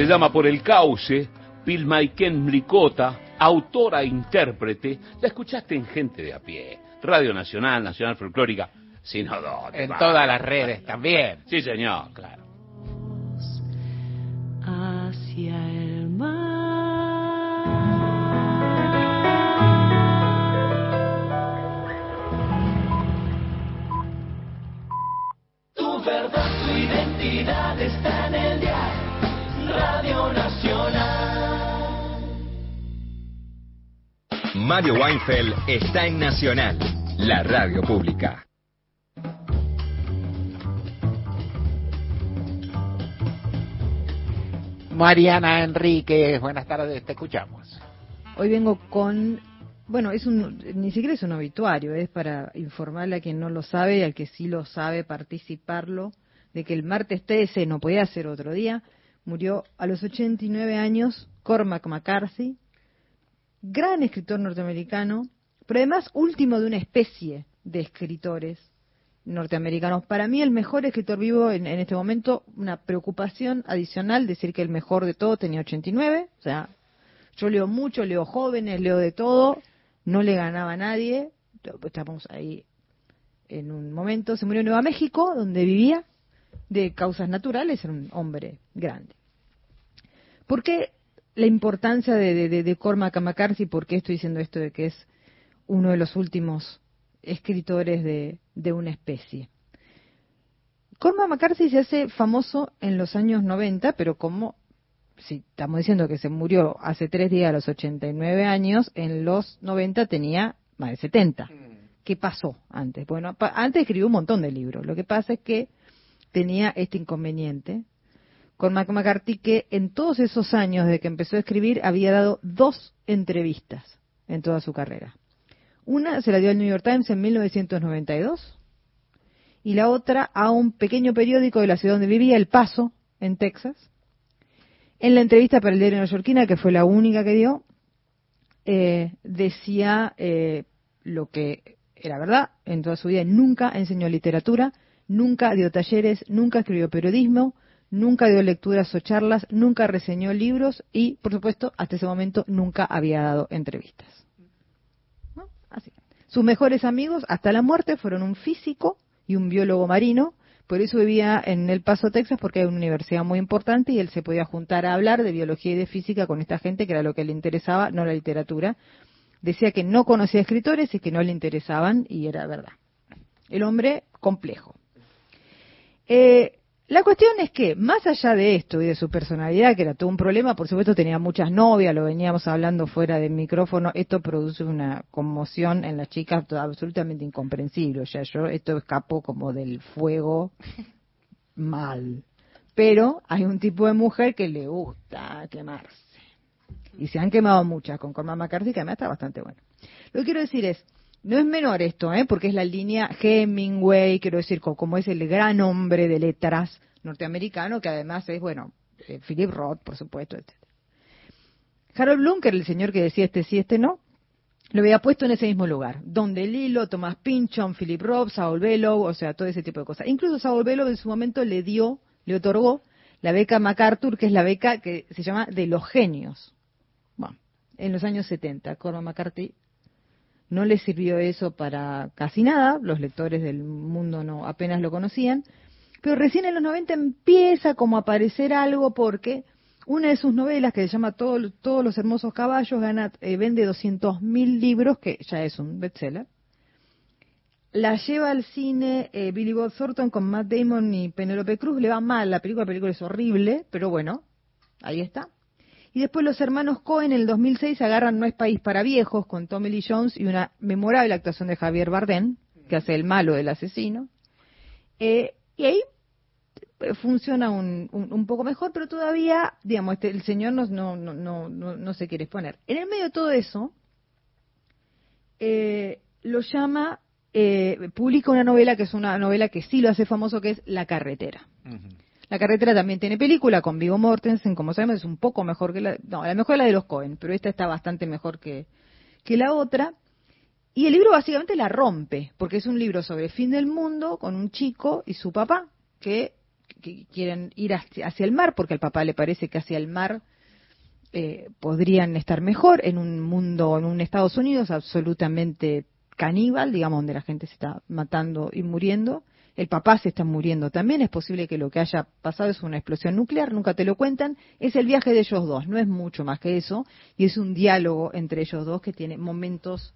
Se llama Por el Cauce, Pilmaiken Mlicota, autora e intérprete. La escuchaste en Gente de a pie, Radio Nacional, Nacional Folclórica, sino dónde, En va. todas las redes también. Sí, señor, claro. hacia el mar. Tu verdad, tu identidad está en el. Radio Nacional. Mario Weinfeld está en Nacional, la radio pública. Mariana Enrique, buenas tardes, te escuchamos. Hoy vengo con, bueno, es un, ni siquiera es un obituario, es para informarle a quien no lo sabe y al que sí lo sabe participarlo de que el martes 13 no podía ser otro día, murió a los 89 años Cormac McCarthy, gran escritor norteamericano, pero además último de una especie de escritores norteamericanos. Para mí el mejor escritor vivo en, este momento, una preocupación adicional, decir que el mejor de todo tenía 89, o sea, yo leo mucho, leo jóvenes, leo de todo, no le ganaba a nadie, estamos ahí en un momento, se murió en Nueva México, donde vivía, de causas naturales, era un hombre grande. ¿Por qué la importancia de, de, de, de Cormac McCarthy? ¿Por qué estoy diciendo esto de que es uno de los últimos escritores de, de una especie? Cormac McCarthy se hace famoso en los años 90, pero como si estamos diciendo que se murió hace tres días a los 89 años, en los 90 tenía más de 70. ¿Qué pasó antes? Bueno, antes escribió un montón de libros. Lo que pasa es que tenía este inconveniente con Mac McCarthy que en todos esos años desde que empezó a escribir había dado dos entrevistas en toda su carrera. Una se la dio al New York Times en 1992 y la otra a un pequeño periódico de la ciudad donde vivía, El Paso, en Texas. En la entrevista para el diario neoyorquina, que fue la única que dio, eh, decía eh, lo que era verdad en toda su vida. Nunca enseñó literatura, nunca dio talleres, nunca escribió periodismo, nunca dio lecturas o charlas, nunca reseñó libros y, por supuesto, hasta ese momento nunca había dado entrevistas. Sus mejores amigos hasta la muerte fueron un físico y un biólogo marino. Por eso vivía en El Paso, Texas, porque hay una universidad muy importante y él se podía juntar a hablar de biología y de física con esta gente, que era lo que le interesaba, no la literatura. Decía que no conocía escritores y que no le interesaban, y era verdad. El hombre complejo. Eh, la cuestión es que, más allá de esto y de su personalidad, que era todo un problema, por supuesto tenía muchas novias, lo veníamos hablando fuera del micrófono, esto produce una conmoción en las chicas absolutamente incomprensible. O sea, yo esto escapó como del fuego mal. Pero hay un tipo de mujer que le gusta quemarse. Y se han quemado muchas con Cormac McCarthy, que además está bastante bueno. Lo que quiero decir es, no es menor esto, ¿eh? porque es la línea Hemingway, quiero decir, co- como es el gran hombre de letras norteamericano, que además es, bueno, eh, Philip Roth, por supuesto, etc. Harold era el señor que decía este sí, este no, lo había puesto en ese mismo lugar. Don DeLillo, Thomas Pynchon, Philip Roth, Saul Bellow, o sea, todo ese tipo de cosas. Incluso Saul Bellow en su momento le dio, le otorgó la beca MacArthur, que es la beca que se llama de los genios. Bueno, en los años 70, Cormac McCarthy no le sirvió eso para casi nada, los lectores del mundo no apenas lo conocían, pero recién en los 90 empieza como a aparecer algo porque una de sus novelas, que se llama Todo- Todos los hermosos caballos, gana, eh, vende 200.000 libros, que ya es un bestseller. La lleva al cine eh, Billy Bob Thornton con Matt Damon y Penelope Cruz. Le va mal la película, la película es horrible, pero bueno, ahí está. Y después los hermanos Cohen en el 2006 agarran No es país para viejos con Tommy Lee Jones y una memorable actuación de Javier Bardem, que hace el malo del asesino. Eh, y ahí eh, funciona un, un, un poco mejor, pero todavía, digamos, este, el señor no, no, no, no, no, se quiere exponer. En el medio de todo eso, eh, lo llama, eh, publica una novela que es una novela que sí lo hace famoso, que es La carretera. La carretera también tiene película con Vigo Mortensen, como sabemos, es un poco mejor que la, no, la mejor es la de los Cohen, pero esta está bastante mejor que, que la otra. Y el libro básicamente la rompe, porque es un libro sobre el fin del mundo con un chico y su papá que, que quieren ir hacia, el mar, porque al papá le parece que hacia el mar eh, podrían estar mejor en un mundo, en un Estados Unidos absolutamente caníbal, digamos, donde la gente se está matando y muriendo. El papá se está muriendo también. Es posible que lo que haya pasado es una explosión nuclear, nunca te lo cuentan. Es el viaje de ellos dos, no es mucho más que eso. Y es un diálogo entre ellos dos que tiene momentos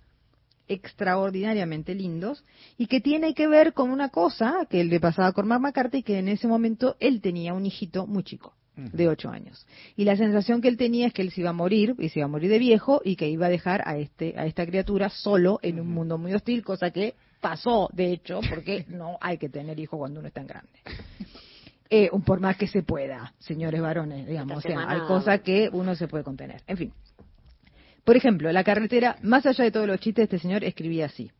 extraordinariamente lindos y que tiene que ver con una cosa que le pasaba a Cormac McCarthy, que en ese momento él tenía un hijito muy chico de ocho años. Y la sensación que él tenía es que él se iba a morir, y se iba a morir de viejo, y que iba a dejar a este, a esta criatura solo en un mundo muy hostil, cosa que pasó, de hecho, porque no hay que tener hijos cuando uno es tan grande. Eh, un por más que se pueda, señores varones, digamos, o sea, semana- hay cosas que uno se puede contener. En fin. Por ejemplo, la carretera, más allá de todos los chistes, este señor escribía así.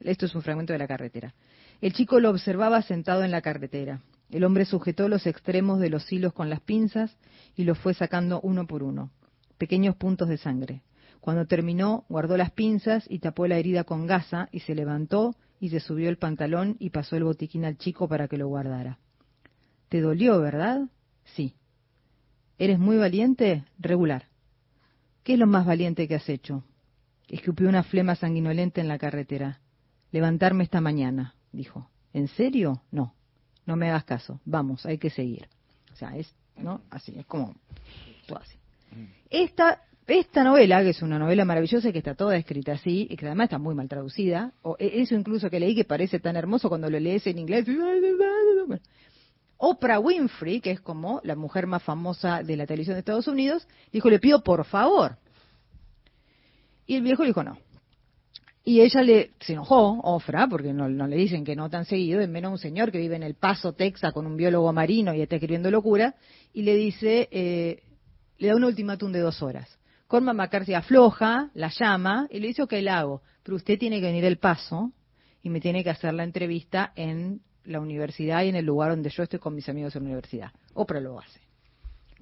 Esto es un fragmento de la carretera. El chico lo observaba sentado en la carretera. El hombre sujetó los extremos de los hilos con las pinzas y los fue sacando uno por uno. Pequeños puntos de sangre. Cuando terminó, guardó las pinzas y tapó la herida con gasa y se levantó y se subió el pantalón y pasó el botiquín al chico para que lo guardara. ¿Te dolió, verdad? Sí. ¿Eres muy valiente? Regular. ¿Qué es lo más valiente que has hecho? Escupió una flema sanguinolenta en la carretera. Levantarme esta mañana, dijo. ¿En serio? No. No me hagas caso. Vamos, hay que seguir. O sea, es, ¿no? Así, es como, todo así. Esta, esta novela, que es una novela maravillosa y que está toda escrita así, y que además está muy mal traducida, o e- eso incluso que leí que parece tan hermoso cuando lo lees en inglés. Oprah Winfrey, que es como la mujer más famosa de la televisión de Estados Unidos, dijo, le pido por favor. Y el viejo le dijo no. Y ella le se enojó, Ofra, porque no, no le dicen que no tan seguido, en menos un señor que vive en El Paso, Texas, con un biólogo marino y está escribiendo locura, y le dice, eh, le da un ultimátum de dos horas. Cormac McCarthy afloja, la llama y le dice, ok, la hago, pero usted tiene que venir El Paso y me tiene que hacer la entrevista en la universidad y en el lugar donde yo estoy con mis amigos en la universidad. Oprah lo hace.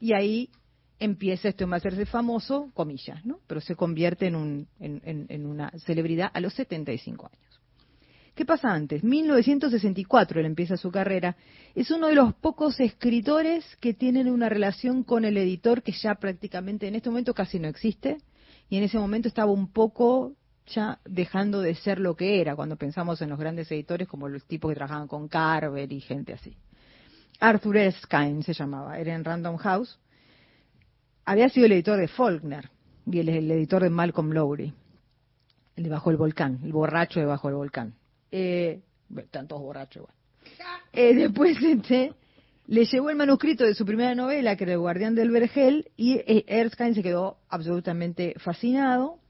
Y ahí empieza esto a hacerse famoso, comillas, ¿no? Pero se convierte en una celebridad a los 75 años. ¿Qué pasa antes? 1964 él empieza su carrera. Es uno de los pocos escritores que tienen una relación con el editor que ya prácticamente en este momento casi no existe. Y en ese momento estaba un poco ya dejando de ser lo que era cuando pensamos en los grandes editores como los tipos que trabajaban con Carver y gente así. Arthur Erskine se llamaba, era en Random House. Había sido el editor de Faulkner y el, el editor de Malcolm Lowry, el de Bajo el Volcán, el borracho de Bajo el Volcán. Eh, todos borrachos igual. Eh, después este, le llevó el manuscrito de su primera novela, que era El Guardián del Vergel, y eh, Erskine se quedó absolutamente fascinado.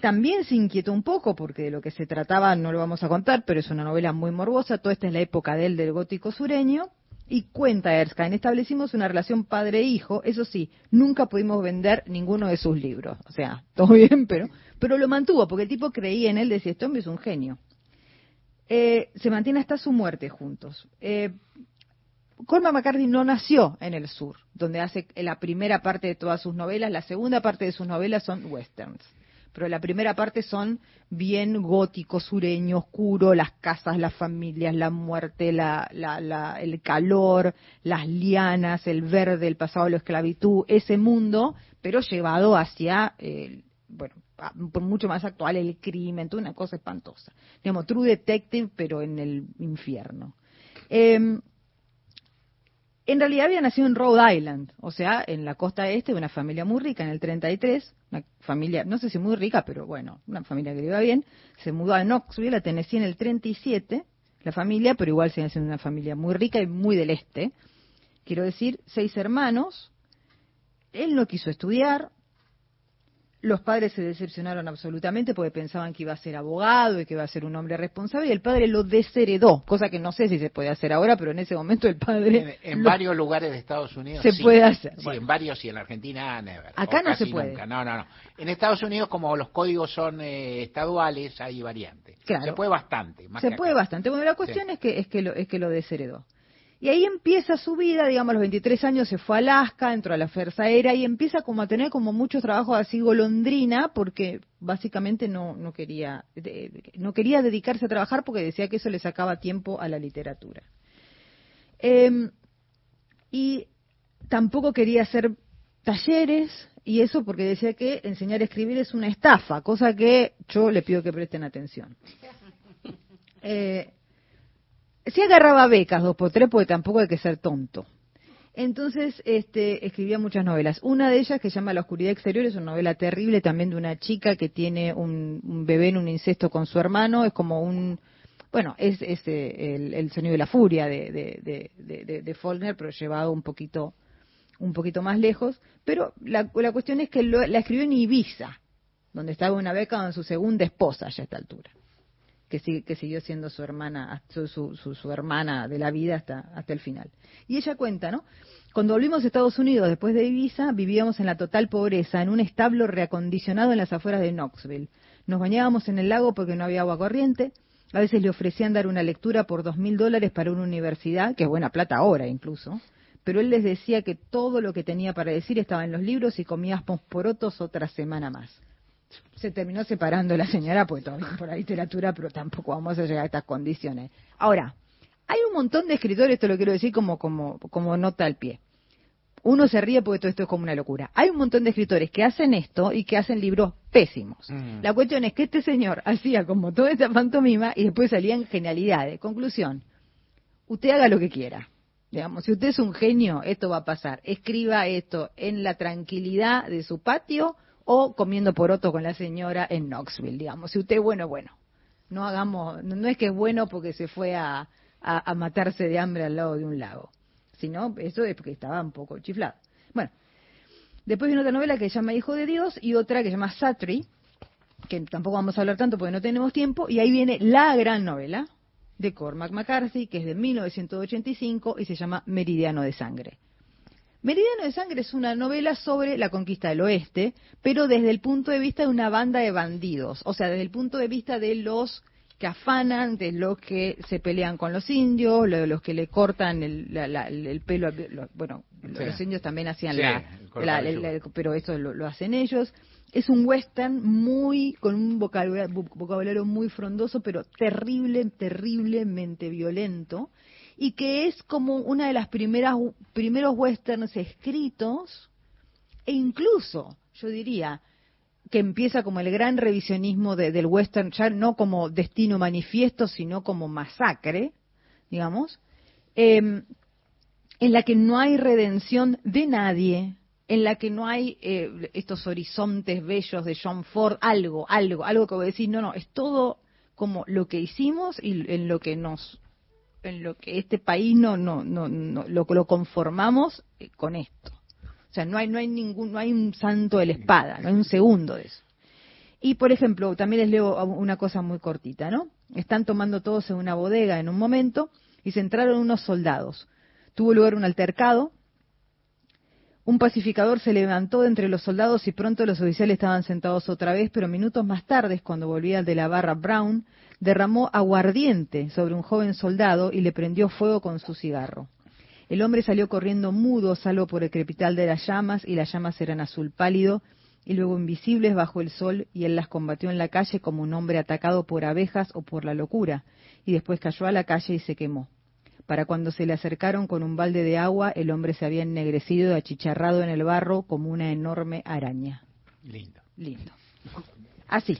También se inquietó un poco, porque de lo que se trataba no lo vamos a contar, pero es una novela muy morbosa. Toda esta es la época de él, del gótico sureño. Y cuenta Erskine, establecimos una relación padre-hijo, eso sí, nunca pudimos vender ninguno de sus libros. O sea, todo bien, pero, pero lo mantuvo, porque el tipo creía en él, decía, este hombre es un genio. Eh, se mantiene hasta su muerte juntos. Eh, Cormac McCarthy no nació en el sur, donde hace la primera parte de todas sus novelas, la segunda parte de sus novelas son westerns. pero la primera parte son bien gótico, sureño, oscuro, las casas, las familias, la muerte, la, la, la, el calor, las lianas, el verde, el pasado de la esclavitud, ese mundo, pero llevado hacia, mucho más actual, el crimen, toda una cosa espantosa. Digamos, True Detective, pero en el infierno. Em, en realidad había nacido en Rhode Island, o sea, en la costa este de una familia muy rica en el 33, una familia, no sé si muy rica, pero bueno, una familia que le iba bien, se mudó a Knoxville, a Tennessee en el 37, la familia, pero igual sigue siendo una familia muy rica y muy del este. Quiero decir, seis hermanos, él no quiso estudiar, los padres se decepcionaron absolutamente porque pensaban que iba a ser abogado y que iba a ser un hombre responsable y el padre lo desheredó, cosa que no sé si se puede hacer ahora, pero en ese momento el padre... en lo- varios lugares de Estados Unidos Se sí. puede hacer, Sí, bueno. en varios y en la Argentina never. Acá no se puede. nunca. No, no, no. En Estados Unidos como los códigos son eh, estaduales hay variantes. Claro. Se puede bastante. Más se puede acá. bastante. Bueno, la cuestión es que es que lo, es que lo desheredó. Y ahí empieza su vida, digamos, a los 23 años se fue a Alaska, entró a la Fuerza Aérea y empieza como a tener como muchos trabajos así golondrina porque básicamente no, no quería no quería dedicarse a trabajar porque decía que eso le sacaba tiempo a la literatura. Em, y tampoco quería hacer talleres y eso porque decía que enseñar a escribir es una estafa, cosa que yo le pido que presten atención. Eh, sí agarraba becas dos por tres porque tampoco hay que ser tonto. Entonces, este, escribía muchas novelas. Una de ellas que se llama La oscuridad exterior es una novela terrible también de una chica que tiene un, bebé en un incesto con su hermano. Es como un, bueno, es, eh, el, sonido de la furia de- de- de Faulkner, pero llevado un poquito, un poquito más lejos. Pero la, la cuestión es que lo- la escribió en Ibiza, donde estaba una beca con su segunda esposa ya a esta altura que, sigue- que siguió siendo su hermana, su, su, su- hermana de la vida hasta, hasta el final. Y ella cuenta, ¿no? Cuando volvimos a Estados Unidos después de Ibiza, vivíamos en la total pobreza, en un establo reacondicionado en las afueras de Knoxville. Nos bañábamos en el lago porque no había agua corriente. A veces le ofrecían dar una lectura por dos mil dólares para una universidad, que es buena plata ahora incluso. Pero él les decía que todo lo que tenía para decir estaba en los libros y comíamos porotos otra semana más se terminó separando la señora, pues todavía por la literatura, pero tampoco vamos a llegar a estas condiciones. Ahora, hay un montón de escritores, esto lo quiero decir como, como, como nota al pie. Uno se ríe porque todo esto es como una locura. Hay un montón de escritores que hacen esto y que hacen libros pésimos. La cuestión es que este señor hacía como toda esta pantomima y después salían genialidades. Conclusión, usted haga lo que quiera. Digamos, si usted es un genio, esto va a pasar. Escriba esto en la tranquilidad de su patio o comiendo poroto con la señora en Knoxville, digamos. Si usted bueno, bueno. No hagamos, no, no es que es bueno porque se fue a, a- a matarse de hambre al lado de un lago, sino eso es porque estaba un poco chiflado. Bueno, después viene otra novela que se llama Hijo de Dios y otra que se llama Satri, que tampoco vamos a hablar tanto porque no tenemos tiempo, y ahí viene la gran novela de Cormac McCarthy, que es de 1985 y se llama Meridiano de Sangre. Meridiano de Sangre es una novela sobre la conquista del oeste, pero desde el punto de vista de una banda de bandidos, o sea, desde el punto de vista de los que afanan, de los que se pelean con los indios, de los que le cortan el, la- la- el pelo, lo- bueno, Sí. los indios también hacían Sí, la, el- pero eso lo, lo hacen ellos. Es un western muy, con un vocabulario, vocabulario muy frondoso, pero terrible, terriblemente violento, y que es como una de las primeras, primeros westerns escritos, e incluso, yo diría, que empieza como el gran revisionismo de- del western, ya no como destino manifiesto, sino como masacre, digamos, em, en la que no hay redención de nadie, en la que no hay eh, estos horizontes bellos de John Ford, algo, algo, algo que voy a decir, no, no, es todo como lo que hicimos y en lo que nos, en lo que este país no, no, no, no lo, conformamos eh, con esto. O sea, no hay, no hay ningún, no hay un santo de la espada, no hay un segundo de eso. Y, por ejemplo, también les leo una cosa muy cortita, ¿no? Están tomando todos en una bodega en un momento y se entraron unos soldados. Tuvo lugar un altercado. Un pacificador se levantó de entre los soldados y pronto los oficiales estaban sentados otra vez, pero minutos más tarde, cuando volvía de la barra Brown, derramó aguardiente sobre un joven soldado y le prendió fuego con su cigarro. El hombre salió corriendo mudo, salvo por el crepital de las llamas, y las llamas eran azul pálido, y luego invisibles bajo el sol, y él las combatió en la calle como un hombre atacado por abejas o por la locura, y después cayó a la calle y se quemó. Para cuando se le acercaron con un balde de agua, el hombre se había ennegrecido y achicharrado en el barro como una enorme araña. Lindo. Lindo. Así.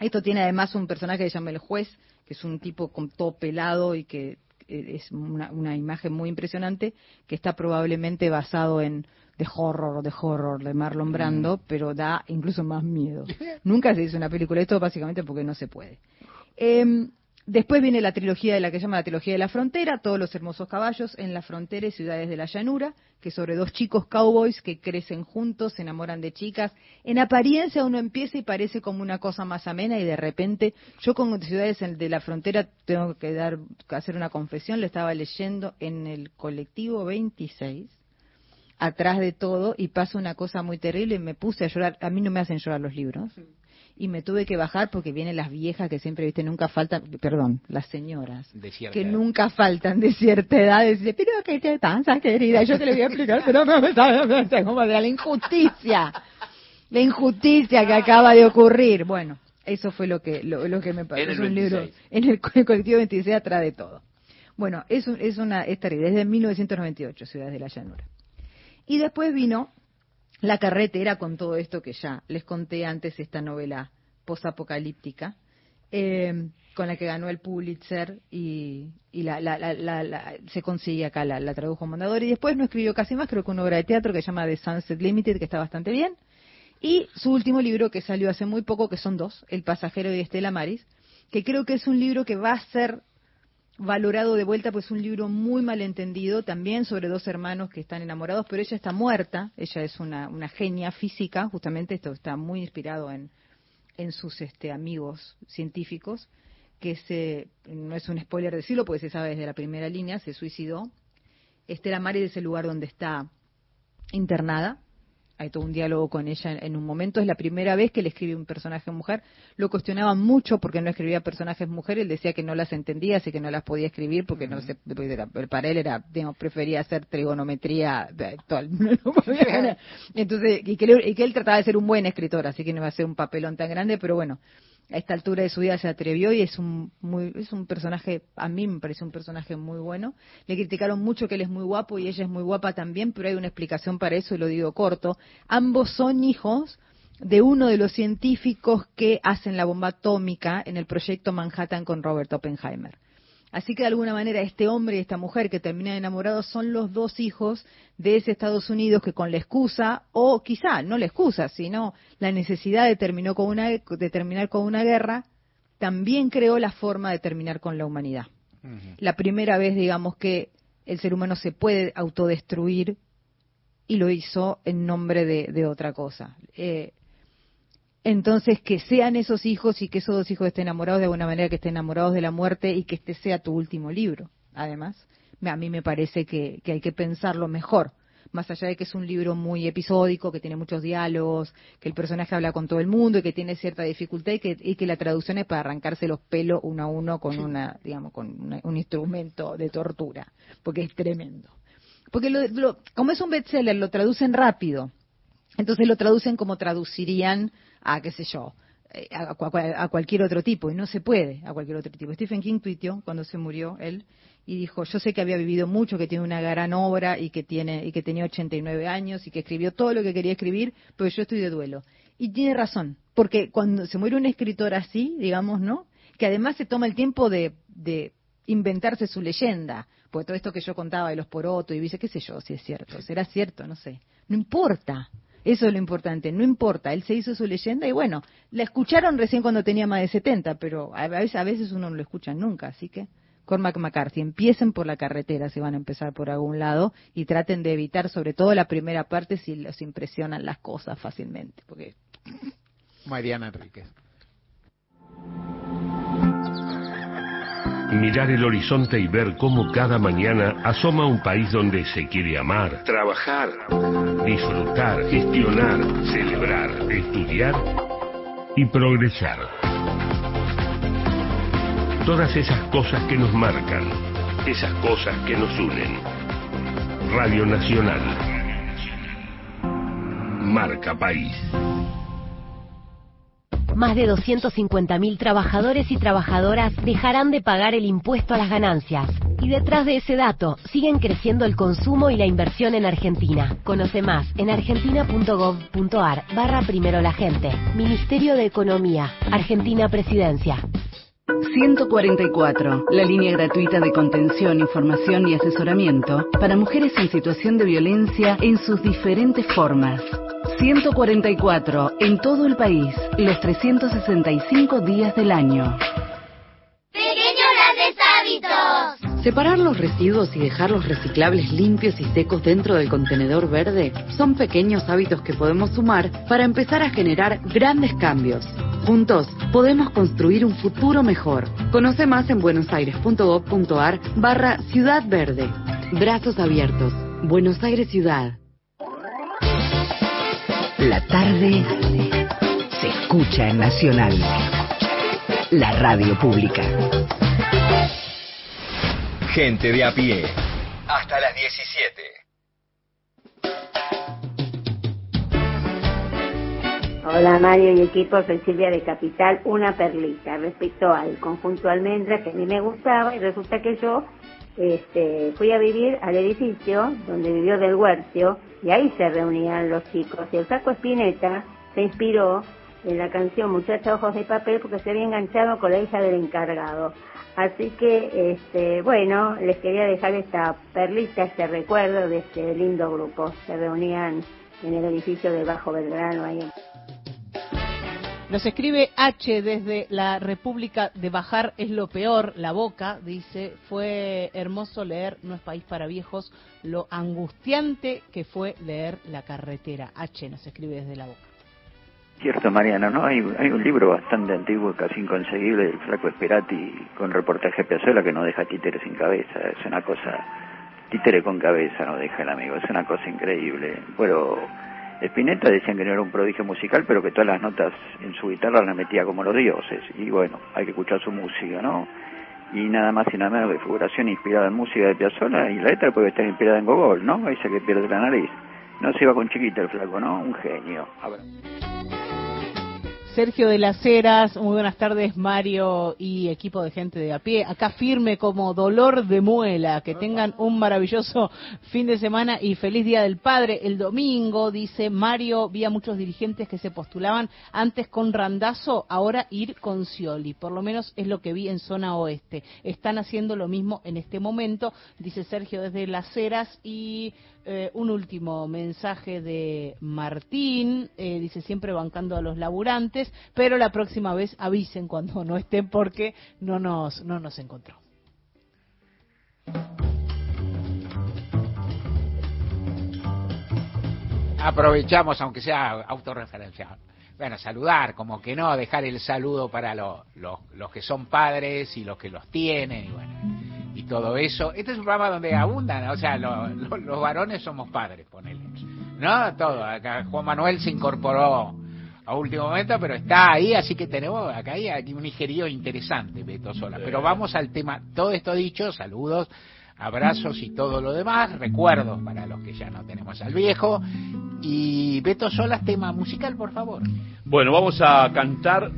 Esto tiene además un personaje que se llama el juez, que es un tipo con todo pelado y que eh, es una, una imagen muy impresionante, que está probablemente basado en The Horror, The Horror de Marlon Brando, pero da incluso más miedo. Nunca se hizo una película de esto básicamente porque no se puede. Em, Después viene la trilogía de la que se llama la trilogía de la frontera, todos los hermosos caballos en la frontera y ciudades de la llanura, que sobre dos chicos cowboys que crecen juntos, se enamoran de chicas. En apariencia uno empieza y parece como una cosa más amena y de repente yo con ciudades de la frontera tengo que dar hacer una confesión, lo estaba leyendo en el colectivo 26 atrás de todo y pasa una cosa muy terrible y me puse a llorar. A mí no me hacen llorar los libros y me tuve que bajar porque vienen las viejas que siempre, viste, nunca faltan, perdón, las señoras, De que edad. nunca faltan de cierta edad, y dice, pero que te pasa, querida, yo te lo voy a explicar, pero no me está como de la injusticia, la injusticia que acaba de ocurrir. Bueno, eso fue lo que, lo, lo que me pasó. En el es un libro, 26. en el, co- el colectivo 26 atrás de todo. Bueno, es, un- es una, es terrible, desde 1998, Ciudades de la Llanura. Y después vino la carretera con todo esto que ya les conté antes, esta novela posapocalíptica, eh, con la que ganó el Pulitzer y, la, la- la- se consigue acá, la, la tradujo Mondadori. Y después no escribió casi más, creo que una obra de teatro que se llama The Sunset Limited, que está bastante bien. Y su último libro que salió hace muy poco, que son dos, El pasajero y Estela Maris, que creo que es un libro que va a ser valorado de vuelta, pues es un libro muy malentendido, también sobre dos hermanos que están enamorados, pero ella está muerta, ella es una, una genia física, justamente esto está muy inspirado en, en sus este, amigos científicos, que se, no es un spoiler decirlo, porque se sabe desde la primera línea, se suicidó. Estela Maris es el lugar donde está internada, hay todo un diálogo con ella en, un momento. Es la primera vez que le escribe un personaje mujer. Lo cuestionaba mucho porque no escribía personajes mujeres. Él decía que no las entendía, así que no las podía escribir porque no se, era- para él era, digamos, prefería hacer trigonometría. todo no Entonces, y que, él, y que él trataba de ser un buen escritor, así que no iba a ser un papelón tan grande, pero bueno, a esta altura de su vida se atrevió y es un muy es un personaje a mí me parece un personaje muy bueno. Le criticaron mucho que él es muy guapo y ella es muy guapa también pero hay una explicación para eso y lo digo corto. Ambos son hijos de uno de los científicos que hacen la bomba atómica en el proyecto Manhattan con Robert Oppenheimer Así que de alguna manera este hombre y esta mujer que terminan enamorados son los dos hijos de ese Estados Unidos que con la excusa, o quizá no la excusa, sino la necesidad de, terminó con una, de terminar con una guerra, también creó la forma de terminar con la humanidad. La primera vez, digamos, que el ser humano se puede autodestruir y lo hizo en nombre de, de otra cosa. Eh, entonces, que sean esos hijos y que esos dos hijos estén enamorados de alguna manera, que estén enamorados de la muerte y que este sea tu último libro. Además, a mí me parece que, que hay que pensarlo mejor. Más allá de que es un libro muy episódico, que tiene muchos diálogos, que el personaje habla con todo el mundo y que tiene cierta dificultad y que, y que la traducción es para arrancarse los pelos uno a uno con una, digamos, con una- un instrumento de tortura, porque es tremendo. Porque lo- lo- como es un bestseller, lo traducen rápido. Entonces lo traducen como traducirían a, qué sé yo, eh, a, cua- a cualquier otro tipo, y no se puede a cualquier otro tipo. Stephen King tuiteó cuando se murió él y dijo, yo sé que había vivido mucho, que tiene una gran obra y que tiene y que tenía 89 años y que escribió todo lo que quería escribir, pero yo estoy de duelo. Y tiene razón, porque cuando se muere un escritor así, digamos, ¿no? Que además se toma el tiempo de, de inventarse su leyenda, porque todo esto que yo contaba de los porotos y dice, qué sé yo, si es cierto, será cierto, no sé. No importa. Eso es lo importante, no importa. Él se hizo su leyenda y bueno, la escucharon recién cuando tenía más de 70, pero a veces, uno no lo escucha nunca, así que Cormac McCarthy, empiecen por la carretera si van a empezar por algún lado y traten de evitar sobre todo la primera parte si los impresionan las cosas fácilmente, porque Mariana Enríquez. Mirar el horizonte y ver cómo cada mañana asoma un país donde se quiere amar, trabajar, disfrutar, gestionar, celebrar, estudiar y progresar. Todas esas cosas que nos marcan, esas cosas que nos unen. Radio Nacional. marca país. Más de 250.000 trabajadores y trabajadoras dejarán de pagar el impuesto a las ganancias. Y detrás de ese dato, siguen creciendo el consumo y la inversión en Argentina. Conoce más en argentina.gov.ar barra primero la gente. Ministerio de Economía. Argentina Presidencia. 144, la línea gratuita de contención, información y asesoramiento para mujeres en situación de violencia en sus diferentes formas. 144, en todo el país, los 365 días del año. Pequeños grandes hábitos. Separar los residuos y dejar los reciclables limpios y secos dentro del contenedor verde son pequeños hábitos que podemos sumar para empezar a generar grandes cambios. Juntos podemos construir un futuro mejor. Conoce más en buenosaires.gov.ar barra Ciudad Verde. Brazos abiertos. Buenos Aires Ciudad. La tarde se escucha en Nacional. La radio pública. Gente de a pie. Hasta las 17. Hola Mario y equipo, soy Silvia de Capital. Una perlita respecto al conjunto almendra que a mí me gustaba y resulta que yo este, fui a vivir al edificio donde vivió Del Huercio y ahí se reunían los chicos. Y el Saco Espineta se inspiró en la canción Muchacha Ojos de Papel porque se había enganchado con la hija del encargado. Así que, este, bueno, les quería dejar esta perlita, este recuerdo de este lindo grupo. Se reunían en el edificio de Bajo Belgrano ahí. Nos escribe H desde la República de Bajar es lo peor, la boca, dice, fue hermoso leer No es país para viejos, lo angustiante que fue leer La carretera. H nos escribe desde la boca. Cierto, Mariana, ¿no? Hay, un libro bastante antiguo, casi inconseguible, del Flaco Esperati, con reportaje Piazzolla que no deja títeres sin cabeza. Es una cosa, títere con cabeza no deja el amigo, es una cosa increíble. Bueno, Spinetta decían que no era un prodigio musical, pero que todas las notas en su guitarra las metía como los dioses. Y bueno, hay que escuchar su música, ¿no? Y nada más y nada menos que figuración inspirada en música de Piazzolla y la letra puede estar inspirada en Gogol, ¿no? Ese que pierde la nariz. No se iba con chiquita el flaco, ¿no? Un genio. A ver. Sergio de las Heras, muy buenas tardes Mario y equipo de gente de a pie, acá firme como dolor de muela, que tengan un maravilloso fin de semana y feliz Día del Padre. El domingo, dice Mario, vi a muchos dirigentes que se postulaban antes con Randazo, ahora ir con Scioli, por lo menos es lo que vi en zona oeste. Están haciendo lo mismo en este momento, dice Sergio desde las Heras y eh, un último mensaje de Martín, eh, dice siempre bancando a los laburantes, pero la próxima vez avisen cuando no estén porque no nos, no nos encontró. Aprovechamos, aunque sea autorreferencial. Bueno, saludar, como que no, dejar el saludo para los, que son padres y los que los tienen, y bueno, todo eso. Este es un programa donde abundan, o sea, lo- lo- los varones somos padres, ponele. No, todo. Acá Juan Manuel se incorporó a último momento, pero está ahí, así que tenemos acá hay aquí un ingerío interesante, Beto Sola. Pero vamos al tema, todo esto dicho, saludos, abrazos y todo lo demás, recuerdos para los que ya no tenemos al viejo. Y Beto Solas, tema musical, por favor. Bueno, vamos a cantar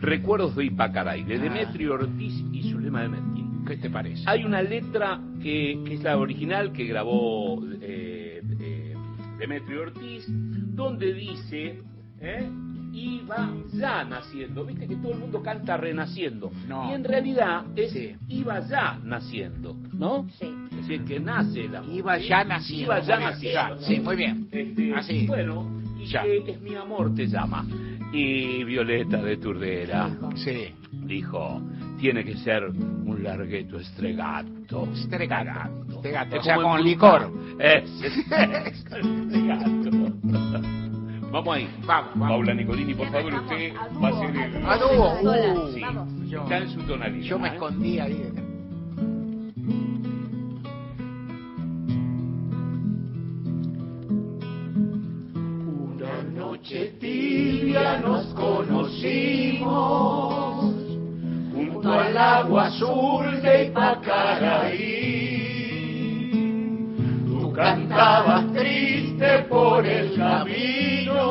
Recuerdos de Ipacaray, de Demetrio Ortiz y Zulema de Mertín. ¿Qué te parece? Hay una letra que, que es la original que grabó eh, eh, Demetrio Ortiz, donde dice, ¿eh? iba ya naciendo. Viste que todo el mundo canta renaciendo. No. Y en realidad es iba ya naciendo, ¿no? Sí. Es decir, que nace la Iba ya naciendo. Iba ya naciendo. ya, sí, muy bien. Este, Así. Bueno, y Ya. que es mi amor te llama. Y Violeta de Turdera Sí. dijo, tiene que ser un largueto estregato. Estregato. Estregato, Es o sea, con licor. Es, es, estregato. Vamos ahí. Vamos, vamos. Paula Nicolini, por favor, usted va a ser el... A dúo, uh. Sí. Yo- Está en su tonalidad. Yo me ¿eh? escondí ahí. Una noche tibia nos conocimos junto al agua azul de Ipacaraí. Tú cantabas triste por el camino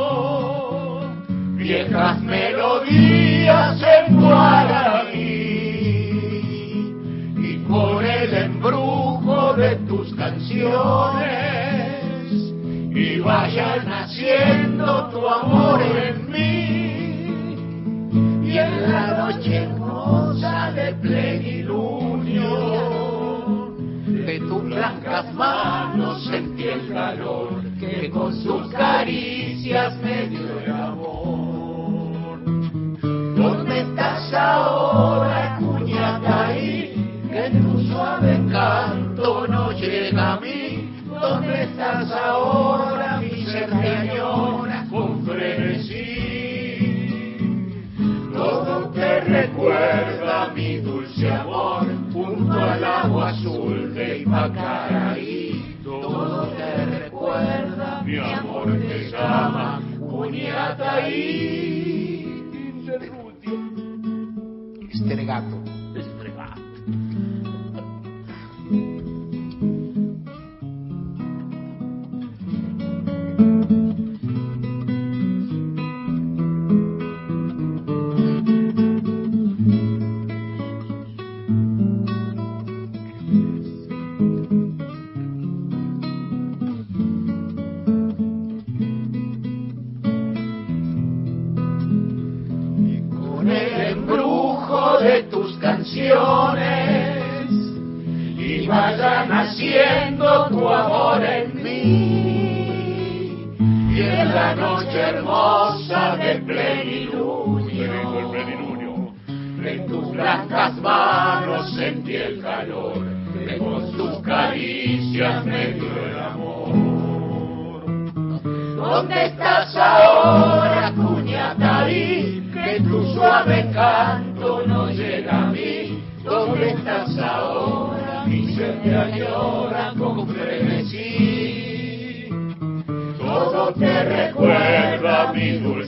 viejas melodías en guaraní y con el embrujo de tus canciones y vaya naciendo tu amor en mí y en la noche hermosa de plenilunio de tus blancas manos sentí el calor que con sus caricias me dio el amor. ¿Dónde estás ahora, cuñataí? Que tu suave canto no llega a mí. ¿Dónde estás ahora, recuerda mi dulce amor junto al agua azul de Ipacaraí. Todo te recuerda, mi amor te llama, Cuñataí. Estregato. Estregato. Tu amor en mí. Y en la noche hermosa de plenilunio de tus blancas manos sentí el calor que con tus caricias me dio el amor. ¿Dónde estás ahora,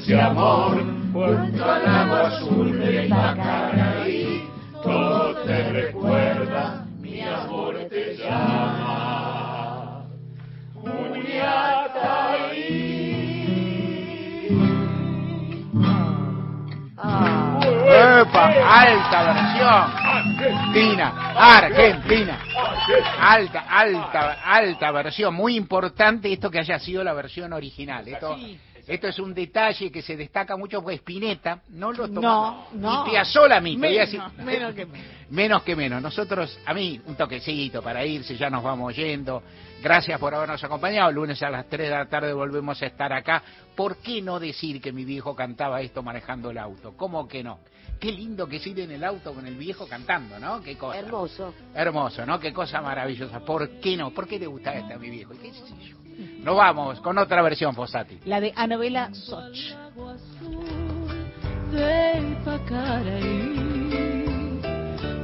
dulce amor, junto al agua azul de Ipacaraí. Todo te recuerda, mi amor te llama. ¡Epa! Alta versión. Argentina, Argentina. Alta, alta, alta versión. Muy importante esto que haya sido la versión original. Esto, esto es un detalle que se destaca mucho porque Spinetta no lo tomó. No, no. Y Piazzolla mismo. Menos, decir- menos que menos. Menos que menos. Nosotros, a mí, un toquecito para irse, ya nos vamos yendo. Gracias por habernos acompañado. El lunes a las 3 de la tarde volvemos a estar acá. ¿Por qué no decir que mi viejo cantaba esto manejando el auto? ¿Cómo que no? Qué lindo que ir en el auto con el viejo cantando, ¿no? Qué cosa. Hermoso. Hermoso, ¿no? Qué cosa maravillosa. ¿Por qué no? ¿Por qué le gusta esta a mi viejo? ¿Y qué sé yo? Nos vamos con otra versión, Fossati. La de Anabela Soch.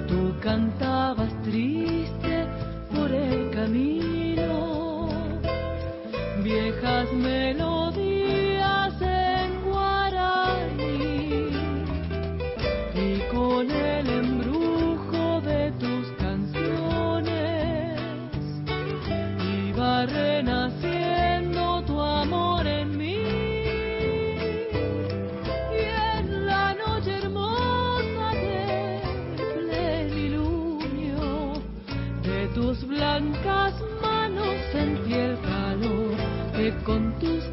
Tú cantabas triste por el camino, viejas melodías en guaraní y con el renaciendo tu amor en mí. Y en la noche hermosa del plenilunio de tus blancas manos sentí el calor que con tus